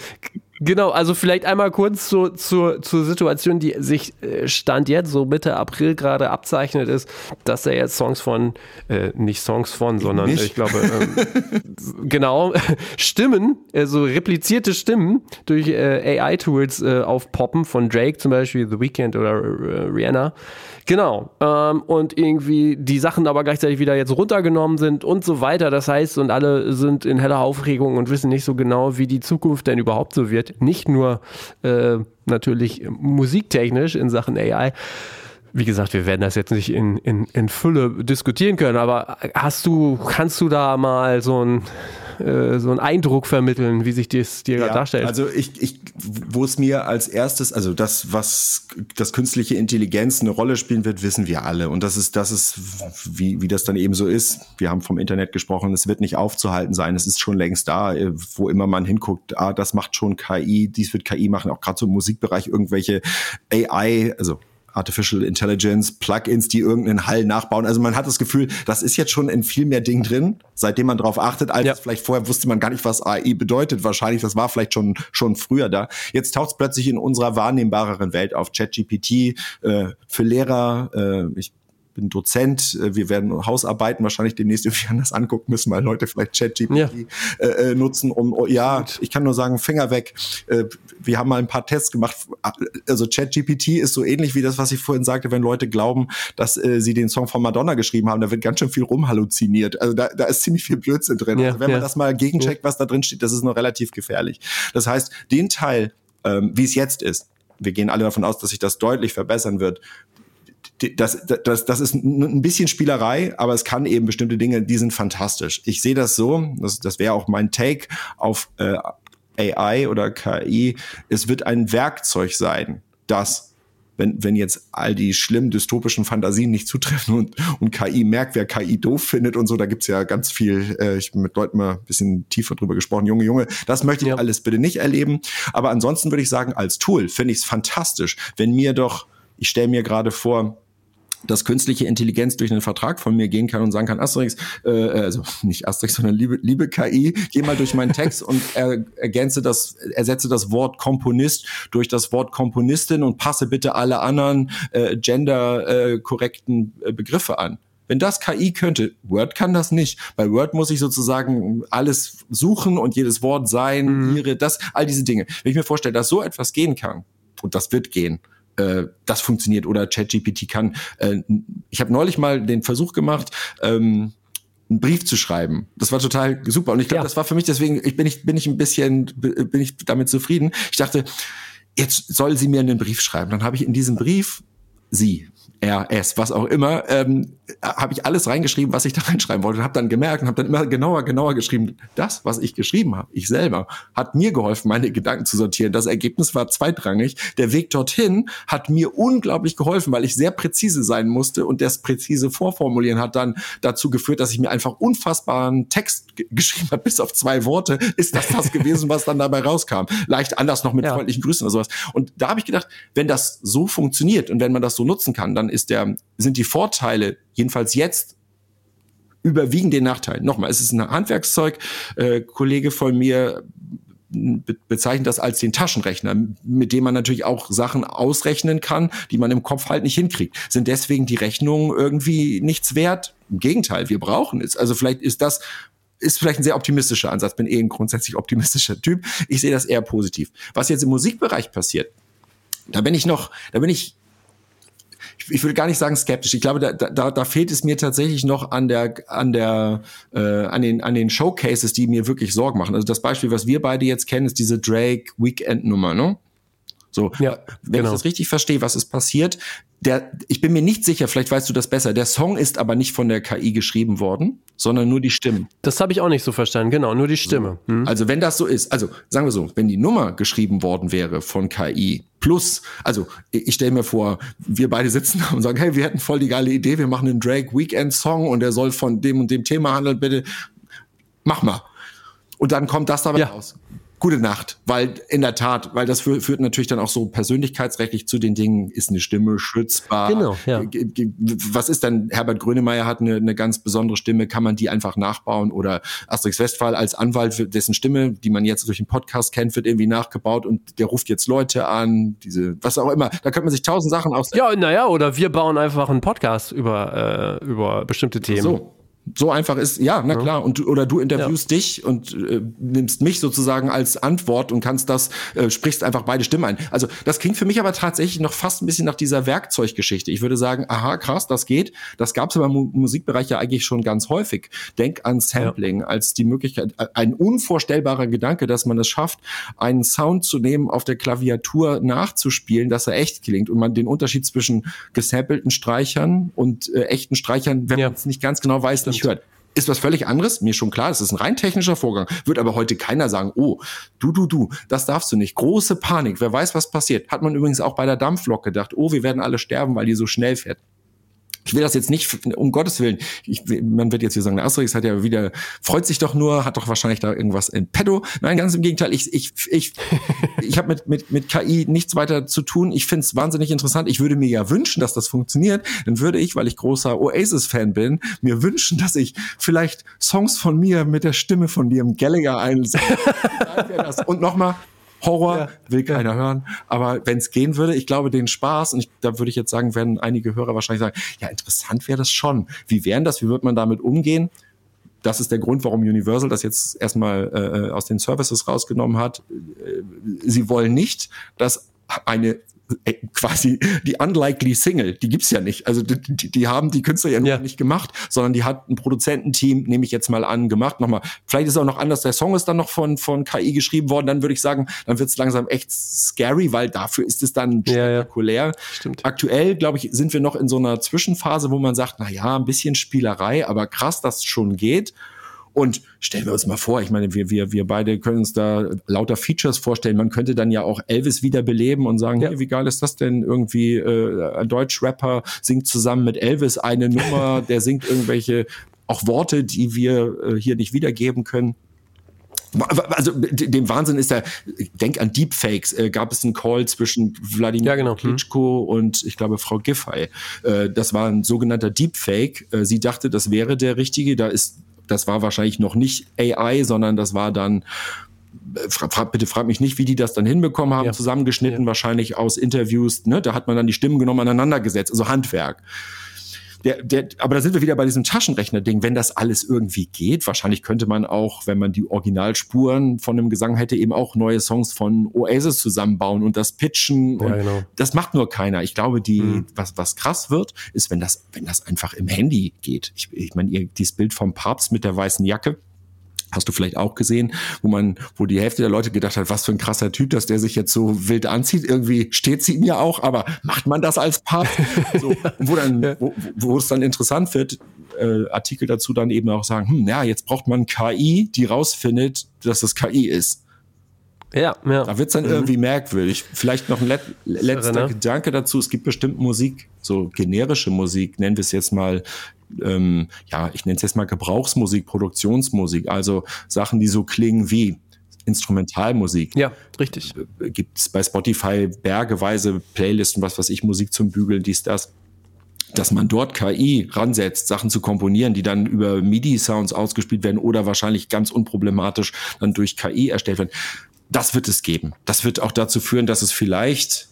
Genau, also vielleicht einmal kurz zu, zu, zur Situation, die sich äh, Stand jetzt, so Mitte April gerade abzeichnet ist, dass er jetzt Songs von, äh, nicht Songs von, sondern nicht. ich glaube, ähm, *laughs* genau, *laughs* Stimmen, also replizierte Stimmen durch äh, AI-Tools äh, aufpoppen, von Drake zum Beispiel, The Weeknd oder äh, Rihanna. Genau. Ähm, und irgendwie die Sachen aber gleichzeitig wieder jetzt runtergenommen sind und so weiter. Das heißt, und alle sind in heller Aufregung und wissen nicht so genau, wie die Zukunft denn überhaupt so wird. Nicht nur äh, natürlich musiktechnisch in Sachen AI. Wie gesagt, wir werden das jetzt nicht in, in, in Fülle diskutieren können, aber hast du, kannst du da mal so ein äh, so einen Eindruck vermitteln, wie sich das dir ja, darstellt. Also ich, ich, wo es mir als erstes, also das, was das künstliche Intelligenz eine Rolle spielen wird, wissen wir alle. Und das ist, das ist, wie, wie das dann eben so ist. Wir haben vom Internet gesprochen, es wird nicht aufzuhalten sein, es ist schon längst da, äh, wo immer man hinguckt, ah, das macht schon KI, dies wird KI machen, auch gerade so im Musikbereich irgendwelche AI, also Artificial Intelligence, Plugins, die irgendeinen Hall nachbauen. Also man hat das Gefühl, das ist jetzt schon in viel mehr Dingen drin, seitdem man darauf achtet, als ja. vielleicht vorher wusste man gar nicht, was AI bedeutet. Wahrscheinlich, das war vielleicht schon, schon früher da. Jetzt taucht es plötzlich in unserer wahrnehmbareren Welt auf. ChatGPT äh, für Lehrer, äh, ich bin Dozent, äh, wir werden Hausarbeiten wahrscheinlich demnächst irgendwie *laughs* anders angucken müssen, weil Leute vielleicht ChatGPT ja. äh, äh nutzen, um, oh, ja, ich kann nur sagen, Finger weg. Äh, wir haben mal ein paar Tests gemacht. Also ChatGPT ist so ähnlich wie das, was ich vorhin sagte, wenn Leute glauben, dass äh, sie den Song von Madonna geschrieben haben, da wird ganz schön viel rumhalluziniert. Also da, da ist ziemlich viel Blödsinn drin. Ja, also wenn ja. man das mal gegencheckt, was da drin steht, das ist noch relativ gefährlich. Das heißt, den Teil, ähm, wie es jetzt ist, wir gehen alle davon aus, dass sich das deutlich verbessern wird das, das, das ist ein bisschen Spielerei, aber es kann eben bestimmte Dinge, die sind fantastisch. Ich sehe das so, das, das wäre auch mein Take auf äh, AI oder KI. Es wird ein Werkzeug sein, das wenn, wenn jetzt all die schlimmen dystopischen Fantasien nicht zutreffen und, und KI merkt, wer KI doof findet und so, da gibt's ja ganz viel, äh, ich bin mit Leuten mal ein bisschen tiefer drüber gesprochen, Junge, Junge, das möchte ich ja. alles bitte nicht erleben. Aber ansonsten würde ich sagen, als Tool finde ich es fantastisch, wenn mir doch, ich stelle mir gerade vor, dass künstliche Intelligenz durch einen Vertrag von mir gehen kann und sagen kann, Asterix, äh, also *laughs* nicht Asterix, sondern liebe, liebe KI, geh mal durch meinen Text und er, ergänze das, ersetze das Wort Komponist durch das Wort Komponistin und passe bitte alle anderen äh, genderkorrekten äh, Begriffe an. Wenn das KI könnte, Word kann das nicht. Bei Word muss ich sozusagen alles suchen und jedes Wort sein, mhm. ihre, das, all diese Dinge. Wenn ich mir vorstelle, dass so etwas gehen kann, und das wird gehen, äh, das funktioniert oder ChatGPT kann. Äh, ich habe neulich mal den Versuch gemacht, ähm, einen Brief zu schreiben. Das war total super und ich glaube, ja. das war für mich deswegen, ich bin ich bin ich ein bisschen bin ich damit zufrieden. Ich dachte, jetzt soll sie mir einen Brief schreiben. Dann habe ich in diesem Brief sie RS, was auch immer, ähm, habe ich alles reingeschrieben, was ich da *laughs* reinschreiben wollte. Und habe dann gemerkt und habe dann immer genauer, genauer geschrieben. Das, was ich geschrieben habe, ich selber, hat mir geholfen, meine Gedanken zu sortieren. Das Ergebnis war zweitrangig. Der Weg dorthin hat mir unglaublich geholfen, weil ich sehr präzise sein musste und das präzise Vorformulieren hat dann dazu geführt, dass ich mir einfach unfassbaren Text geschrieben habe, bis auf zwei Worte. Ist das das gewesen, was dann dabei rauskam? Leicht anders noch mit ja. freundlichen Grüßen oder sowas. Und da habe ich gedacht, wenn das so funktioniert und wenn man das so nutzen kann, dann ist der, sind die Vorteile, jedenfalls jetzt, überwiegen den Nachteil. Nochmal, es ist ein Handwerkszeug. Äh, Kollege von mir be bezeichnet das als den Taschenrechner, mit dem man natürlich auch Sachen ausrechnen kann, die man im Kopf halt nicht hinkriegt. Sind deswegen die Rechnungen irgendwie nichts wert? Im Gegenteil, wir brauchen es. Also vielleicht ist das ist vielleicht ein sehr optimistischer Ansatz, bin eh ein grundsätzlich optimistischer Typ. Ich sehe das eher positiv. Was jetzt im Musikbereich passiert, da bin ich noch, da bin ich ich, ich würde gar nicht sagen skeptisch. Ich glaube, da, da, da fehlt es mir tatsächlich noch an der, an der, äh, an den, an den Showcases, die mir wirklich Sorgen machen. Also das Beispiel, was wir beide jetzt kennen, ist diese Drake Weekend Nummer, ne? So, ja, wenn genau. ich das richtig verstehe, was ist passiert, der, ich bin mir nicht sicher, vielleicht weißt du das besser. Der Song ist aber nicht von der KI geschrieben worden, sondern nur die Stimmen. Das habe ich auch nicht so verstanden, genau, nur die Stimme. So. Hm. Also wenn das so ist, also sagen wir so, wenn die Nummer geschrieben worden wäre von KI, plus, also ich stelle mir vor, wir beide sitzen da und sagen, hey, wir hätten voll die geile Idee, wir machen einen Drake Weekend Song und der soll von dem und dem Thema handeln, bitte mach mal. Und dann kommt das dabei ja. raus gute Nacht, weil in der Tat, weil das führt natürlich dann auch so persönlichkeitsrechtlich zu den Dingen, ist eine Stimme schützbar. Genau, ja. Was ist dann, Herbert Grönemeyer hat eine, eine ganz besondere Stimme, kann man die einfach nachbauen oder Asterix Westphal als Anwalt, dessen Stimme, die man jetzt durch den Podcast kennt, wird irgendwie nachgebaut und der ruft jetzt Leute an, diese, was auch immer. Da könnte man sich tausend Sachen aus. Ja, naja, oder wir bauen einfach einen Podcast über, äh, über bestimmte Themen. So. So einfach ist, ja, na klar. Und oder du interviewst ja. dich und äh, nimmst mich sozusagen als Antwort und kannst das, äh, sprichst einfach beide Stimmen ein. Also das klingt für mich aber tatsächlich noch fast ein bisschen nach dieser Werkzeuggeschichte. Ich würde sagen, aha, krass, das geht. Das gab es aber im Musikbereich ja eigentlich schon ganz häufig. Denk an Sampling ja. als die Möglichkeit, äh, ein unvorstellbarer Gedanke, dass man es schafft, einen Sound zu nehmen, auf der Klaviatur nachzuspielen, dass er echt klingt und man den Unterschied zwischen gesampelten Streichern und äh, echten Streichern, wenn ja. man es nicht ganz genau weiß, nicht hört. Ist was völlig anderes, mir schon klar, es ist ein rein technischer Vorgang, wird aber heute keiner sagen, oh, du, du, du, das darfst du nicht. Große Panik, wer weiß, was passiert. Hat man übrigens auch bei der Dampflok gedacht, oh, wir werden alle sterben, weil die so schnell fährt ich will das jetzt nicht, um Gottes Willen, ich, man wird jetzt hier sagen, der Asterix hat ja wieder, freut sich doch nur, hat doch wahrscheinlich da irgendwas in petto. Nein, ganz im Gegenteil, ich, ich, ich, *laughs* ich habe mit, mit, mit KI nichts weiter zu tun. Ich finde es wahnsinnig interessant. Ich würde mir ja wünschen, dass das funktioniert. Dann würde ich, weil ich großer Oasis-Fan bin, mir wünschen, dass ich vielleicht Songs von mir mit der Stimme von Liam Gallagher einsetze. *laughs* Und nochmal, Horror ja, will keiner ja. hören. Aber wenn es gehen würde, ich glaube, den Spaß, und ich, da würde ich jetzt sagen, werden einige Hörer wahrscheinlich sagen, ja, interessant wäre das schon. Wie wären das? Wie wird man damit umgehen? Das ist der Grund, warum Universal das jetzt erstmal äh, aus den Services rausgenommen hat. Äh, sie wollen nicht, dass eine äh, quasi die unlikely Single, die gibt's ja nicht. Also die, die haben die Künstler ja, ja. nicht gemacht, sondern die hat ein Produzententeam, nehme ich jetzt mal an, gemacht. Nochmal, vielleicht ist auch noch anders, der Song ist dann noch von, von KI geschrieben worden, dann würde ich sagen, dann wird's langsam echt scary, weil dafür ist es dann spektakulär. Ja, Stimmt. Aktuell, glaube ich, sind wir noch in so einer Zwischenphase, wo man sagt, na ja, ein bisschen Spielerei, aber krass, dass es schon geht. Und stellen wir uns mal vor, ich meine, wir, wir, wir beide können uns da lauter Features vorstellen. Man könnte dann ja auch Elvis wiederbeleben und sagen, ja. hey, wie geil ist das denn? Irgendwie äh, ein Deutsch-Rapper singt zusammen mit Elvis eine Nummer, *laughs* der singt irgendwelche auch Worte, die wir äh, hier nicht wiedergeben können. Also dem Wahnsinn ist ja, denk an Deepfakes, äh, gab es einen Call zwischen Wladimir ja, genau. Klitschko hm. und ich glaube Frau Giffey. Äh, das war ein sogenannter Deepfake. Äh, sie dachte, das wäre der richtige. Da ist das war wahrscheinlich noch nicht AI, sondern das war dann Frag, bitte frag mich nicht, wie die das dann hinbekommen haben, ja. zusammengeschnitten, ja. wahrscheinlich aus Interviews, ne? Da hat man dann die Stimmen genommen, aneinander gesetzt, also Handwerk. Der, der, aber da sind wir wieder bei diesem Taschenrechner-Ding. Wenn das alles irgendwie geht, wahrscheinlich könnte man auch, wenn man die Originalspuren von einem Gesang hätte, eben auch neue Songs von Oasis zusammenbauen und das pitchen. Ja, genau. Das macht nur keiner. Ich glaube, die, mhm. was, was krass wird, ist, wenn das, wenn das einfach im Handy geht. Ich, ich meine, ihr, dieses Bild vom Papst mit der weißen Jacke, Hast du vielleicht auch gesehen, wo man, wo die Hälfte der Leute gedacht hat, was für ein krasser Typ, dass der sich jetzt so wild anzieht. Irgendwie steht sie ihm ja auch, aber macht man das als Paar? *laughs* So, wo dann, wo, wo es dann interessant wird, äh, Artikel dazu dann eben auch sagen, hm, ja, jetzt braucht man KI, die rausfindet, dass es KI ist. Ja, ja. Da wird's dann mhm. irgendwie merkwürdig. Vielleicht noch ein let letzter Gedanke dazu. Es gibt bestimmt Musik, so generische Musik, nennen wir es jetzt mal, ähm, ja, ich nenne es jetzt mal Gebrauchsmusik, Produktionsmusik, also Sachen, die so klingen wie Instrumentalmusik. Ja, richtig. Äh, Gibt es bei Spotify bergeweise Playlisten, was weiß ich, Musik zum Bügeln, dies, das dass man dort KI ransetzt, Sachen zu komponieren, die dann über MIDI-Sounds ausgespielt werden oder wahrscheinlich ganz unproblematisch dann durch KI erstellt werden. Das wird es geben. Das wird auch dazu führen, dass es vielleicht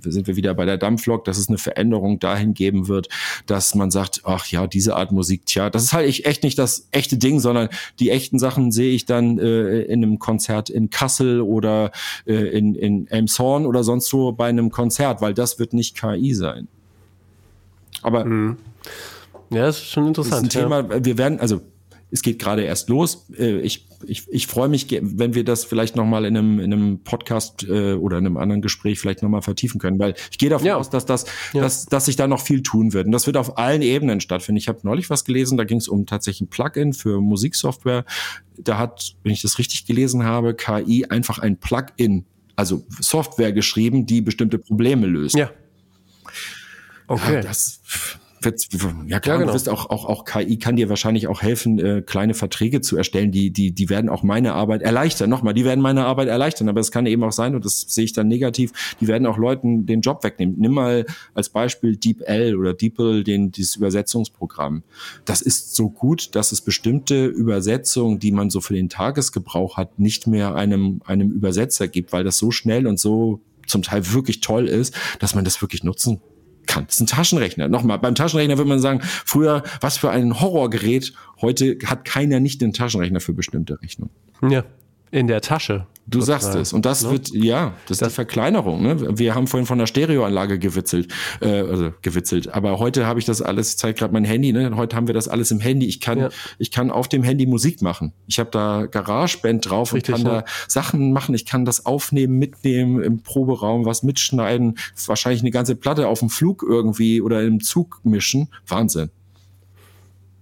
sind wir wieder bei der Dampflok, dass es eine Veränderung dahin geben wird, dass man sagt, ach ja, diese Art Musik, tja, das ist halt echt nicht das echte Ding, sondern die echten Sachen sehe ich dann äh, in einem Konzert in Kassel oder äh, in, in Elmshorn oder sonst wo bei einem Konzert, weil das wird nicht KI sein. Aber mhm. ja, das ist schon interessant. Das ist ein ja. Thema, wir werden, also es geht gerade erst los. Äh, ich, ich, ich freue mich, wenn wir das vielleicht nochmal in einem, in einem Podcast äh, oder in einem anderen Gespräch vielleicht nochmal vertiefen können, weil ich gehe davon ja. aus, dass, das, ja. dass, dass sich da noch viel tun wird. Und das wird auf allen Ebenen stattfinden. Ich habe neulich was gelesen, da ging es um tatsächlich ein Plugin für Musiksoftware. Da hat, wenn ich das richtig gelesen habe, KI einfach ein Plugin, also Software geschrieben, die bestimmte Probleme löst. Ja. Okay. Ja, das ja klar, ja, genau. du wirst auch, auch, auch KI kann dir wahrscheinlich auch helfen, äh, kleine Verträge zu erstellen, die, die, die werden auch meine Arbeit erleichtern. Nochmal, die werden meine Arbeit erleichtern, aber es kann eben auch sein, und das sehe ich dann negativ, die werden auch Leuten den Job wegnehmen. Nimm mal als Beispiel DeepL oder DeepL, den, dieses Übersetzungsprogramm. Das ist so gut, dass es bestimmte Übersetzungen, die man so für den Tagesgebrauch hat, nicht mehr einem, einem Übersetzer gibt, weil das so schnell und so zum Teil wirklich toll ist, dass man das wirklich nutzen Das ist ein Taschenrechner. Nochmal, beim Taschenrechner würde man sagen, früher, was für ein Horrorgerät. Heute hat keiner nicht den Taschenrechner für bestimmte Rechnungen. Ja, in der Tasche. Du sagst es. Und das ne? wird, ja, das, das ist die Verkleinerung. Ne? Wir haben vorhin von der Stereoanlage gewitzelt, äh, also gewitzelt. Aber heute habe ich das alles, ich zeige gerade mein Handy, ne? Heute haben wir das alles im Handy. Ich kann, ja. ich kann auf dem Handy Musik machen. Ich habe da GarageBand drauf Richtig, und kann ja. da Sachen machen. Ich kann das aufnehmen, mitnehmen, im Proberaum was mitschneiden, wahrscheinlich eine ganze Platte auf dem Flug irgendwie oder im Zug mischen. Wahnsinn.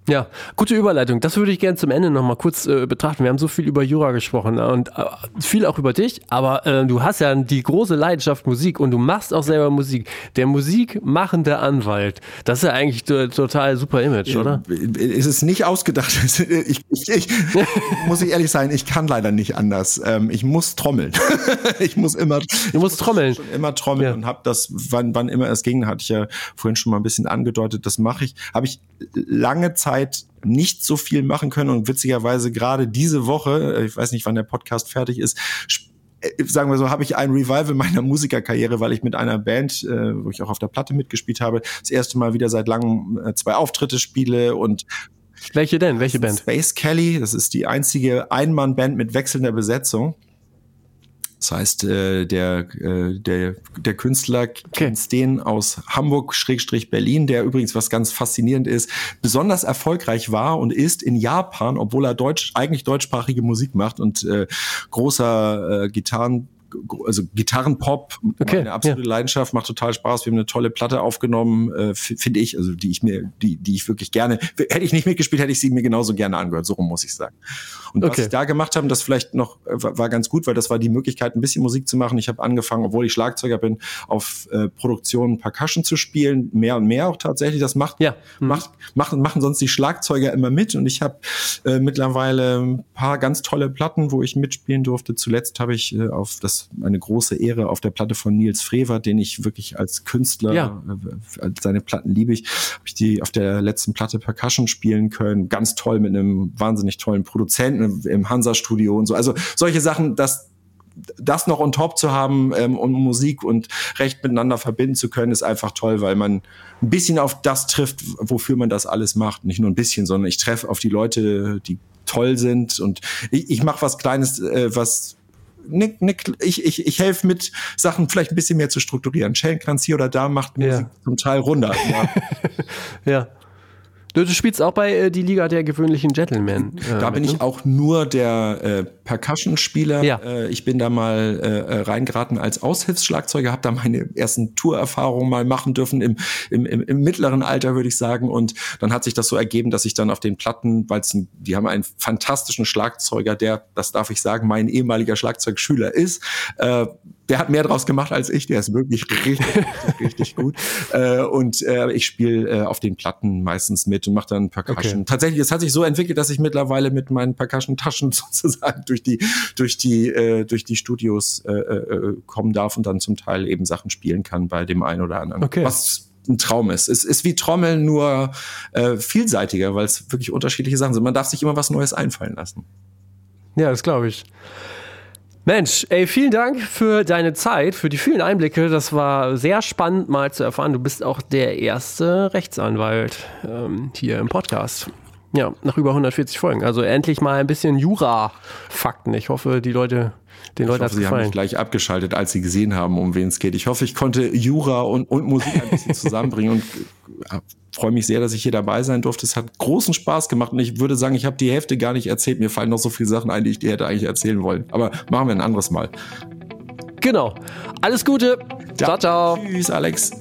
Ja, gute Überleitung. Das würde ich gerne zum Ende nochmal kurz äh, betrachten. Wir haben so viel über Jura gesprochen äh, und äh, viel auch über dich, aber äh, du hast ja die große Leidenschaft Musik und du machst auch selber Musik. Der musikmachende Anwalt, das ist ja eigentlich total super Image, oder? Ist es nicht ausgedacht. *laughs* Ich, ich, ich *laughs* muss ich ehrlich sein, ich kann leider nicht anders. Ähm, ich muss trommeln. *laughs* ich muss immer. Du musst trommeln. Immer trommeln ja. und habe das, wann, wann immer es ging, hatte ich ja vorhin schon mal ein bisschen angedeutet. Das mache ich. Habe ich lange Zeit Zeit nicht so viel machen können und witzigerweise gerade diese Woche, äh, ich weiß nicht, wann der Podcast fertig ist, äh, sagen wir so, habe ich ein Revival meiner Musikerkarriere, weil ich mit einer Band, äh, wo ich auch auf der Platte mitgespielt habe, das erste Mal wieder seit langem äh, zwei Auftritte spiele und welche denn? Welche Band? Space Kelly, das ist die einzige Einmann-Band mit wechselnder Besetzung. Das heißt, äh, der, äh, der, der Künstler kennt den aus Hamburg-Berlin, der übrigens was ganz faszinierend ist, besonders erfolgreich war und ist in Japan, obwohl er deutsch, eigentlich deutschsprachige Musik macht und äh, großer äh, Gitarren also Gitarrenpop, okay, meine absolute ja. Leidenschaft, macht total Spaß. Wir haben eine tolle Platte aufgenommen, äh, finde ich, also die ich mir, die, die ich wirklich gerne, hätte ich nicht mitgespielt, hätte ich sie mir genauso gerne angehört, so rum muss ich sagen. Und okay. was ich da gemacht habe, das vielleicht noch äh, war ganz gut, weil das war die Möglichkeit, ein bisschen Musik zu machen. Ich habe angefangen, obwohl ich Schlagzeuger bin, auf äh, Produktionen Percussion zu spielen, mehr und mehr auch tatsächlich. Das macht, ja. Mhm. macht, machen, machen sonst die Schlagzeuger immer mit. Und ich habe äh, mittlerweile ein paar ganz tolle Platten, wo ich mitspielen durfte. Zuletzt habe ich äh, auf das eine große Ehre auf der Platte von Nils Frever, den ich wirklich als Künstler, ja. äh, seine Platten liebe ich, habe ich die auf der letzten Platte Percussion spielen können. Ganz toll mit einem wahnsinnig tollen Produzenten im Hansa-Studio und so. Also solche Sachen, das das noch on top zu haben ähm, und Musik und Recht miteinander verbinden zu können, ist einfach toll, weil man ein bisschen auf das trifft, wofür man das alles macht. Nicht nur ein bisschen, sondern ich treffe auf die Leute, die toll sind und ich, ich mache was Kleines, äh, was ne, ne, ich, ich, ich helfe mit, Sachen vielleicht ein bisschen mehr zu strukturieren. Schellenkranz hier oder da macht Musik ja. zum Teil runter. *laughs* Ja. ja. Du, du spielst auch bei äh, die Liga der gewöhnlichen Gentlemen. Äh, da bin mit, ich ne? auch nur der äh, Percussion-Spieler. Ja. Äh, ich bin da mal äh, äh reingeraten als Aushilfsschlagzeuger, habe da meine ersten Tourerfahrungen mal machen dürfen im, im, im, im mittleren Alter, würde ich sagen. Und dann hat sich das so ergeben, dass ich dann auf den Platten, weil die haben einen fantastischen Schlagzeuger, der, das darf ich sagen, mein ehemaliger Schlagzeugschüler ist. Äh, der hat mehr draus gemacht als ich, der ist wirklich richtig, richtig *laughs* gut. Äh, und äh, ich spiele äh, auf den Platten meistens mit und mache dann Percussion. Okay. Tatsächlich, es hat sich so entwickelt, dass ich mittlerweile mit meinen Percussion-Taschen *laughs* sozusagen durch die, durch die, äh, durch die Studios äh, äh, kommen darf und dann zum Teil eben Sachen spielen kann bei dem einen oder anderen. Okay. Was ein Traum ist. Es ist wie Trommeln nur äh, vielseitiger, weil es wirklich unterschiedliche Sachen sind. Man darf sich immer was Neues einfallen lassen. Ja, das glaube ich. Mensch, ey, vielen Dank für deine Zeit, für die vielen Einblicke. Das war sehr spannend mal zu erfahren. Du bist auch der erste Rechtsanwalt ähm, hier im Podcast. Ja, nach über 140 Folgen. Also endlich mal ein bisschen Jura-Fakten. Ich hoffe, die Leute, den Leuten hat es gefallen. Sie haben mich gleich abgeschaltet, als sie gesehen haben, um wen es geht. Ich hoffe, ich konnte Jura und, und Musik ein bisschen zusammenbringen und äh, freue mich sehr, dass ich hier dabei sein durfte. Es hat großen Spaß gemacht und ich würde sagen, ich habe die Hälfte gar nicht erzählt. Mir fallen noch so viele Sachen ein, die ich dir hätte eigentlich erzählen wollen. Aber machen wir ein anderes Mal. Genau. Alles Gute. Ja. Ciao, ciao. Tschüss, Alex.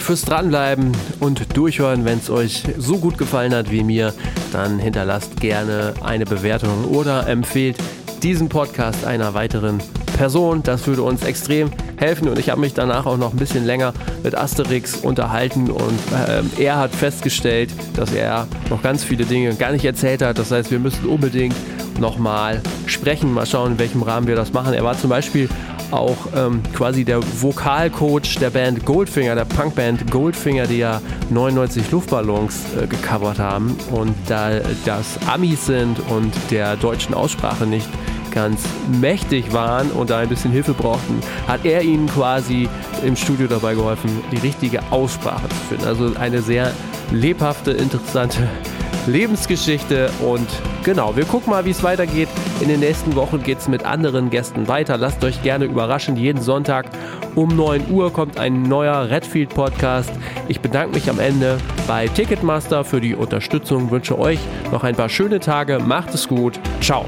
Fürs Dranbleiben und Durchhören, wenn es euch so gut gefallen hat wie mir, dann hinterlasst gerne eine Bewertung oder empfehlt diesen Podcast einer weiteren Person. Das würde uns extrem helfen und ich habe mich danach auch noch ein bisschen länger mit Asterix unterhalten und äh, er hat festgestellt, dass er noch ganz viele Dinge gar nicht erzählt hat. Das heißt, wir müssen unbedingt nochmal sprechen, mal schauen, in welchem Rahmen wir das machen. Er war zum Beispiel auch ähm, quasi der Vokalcoach der Band Goldfinger, der Punkband Goldfinger, die ja 99 Luftballons äh, gecovert haben und da das Amis sind und der deutschen Aussprache nicht ganz mächtig waren und da ein bisschen Hilfe brauchten, hat er ihnen quasi im Studio dabei geholfen, die richtige Aussprache zu finden. Also eine sehr lebhafte, interessante Lebensgeschichte und genau, wir gucken mal, wie es weitergeht. In den nächsten Wochen geht es mit anderen Gästen weiter. Lasst euch gerne überraschen. Jeden Sonntag um 9 Uhr kommt ein neuer Redfield Podcast. Ich bedanke mich am Ende bei Ticketmaster für die Unterstützung, wünsche euch noch ein paar schöne Tage. Macht es gut. Ciao.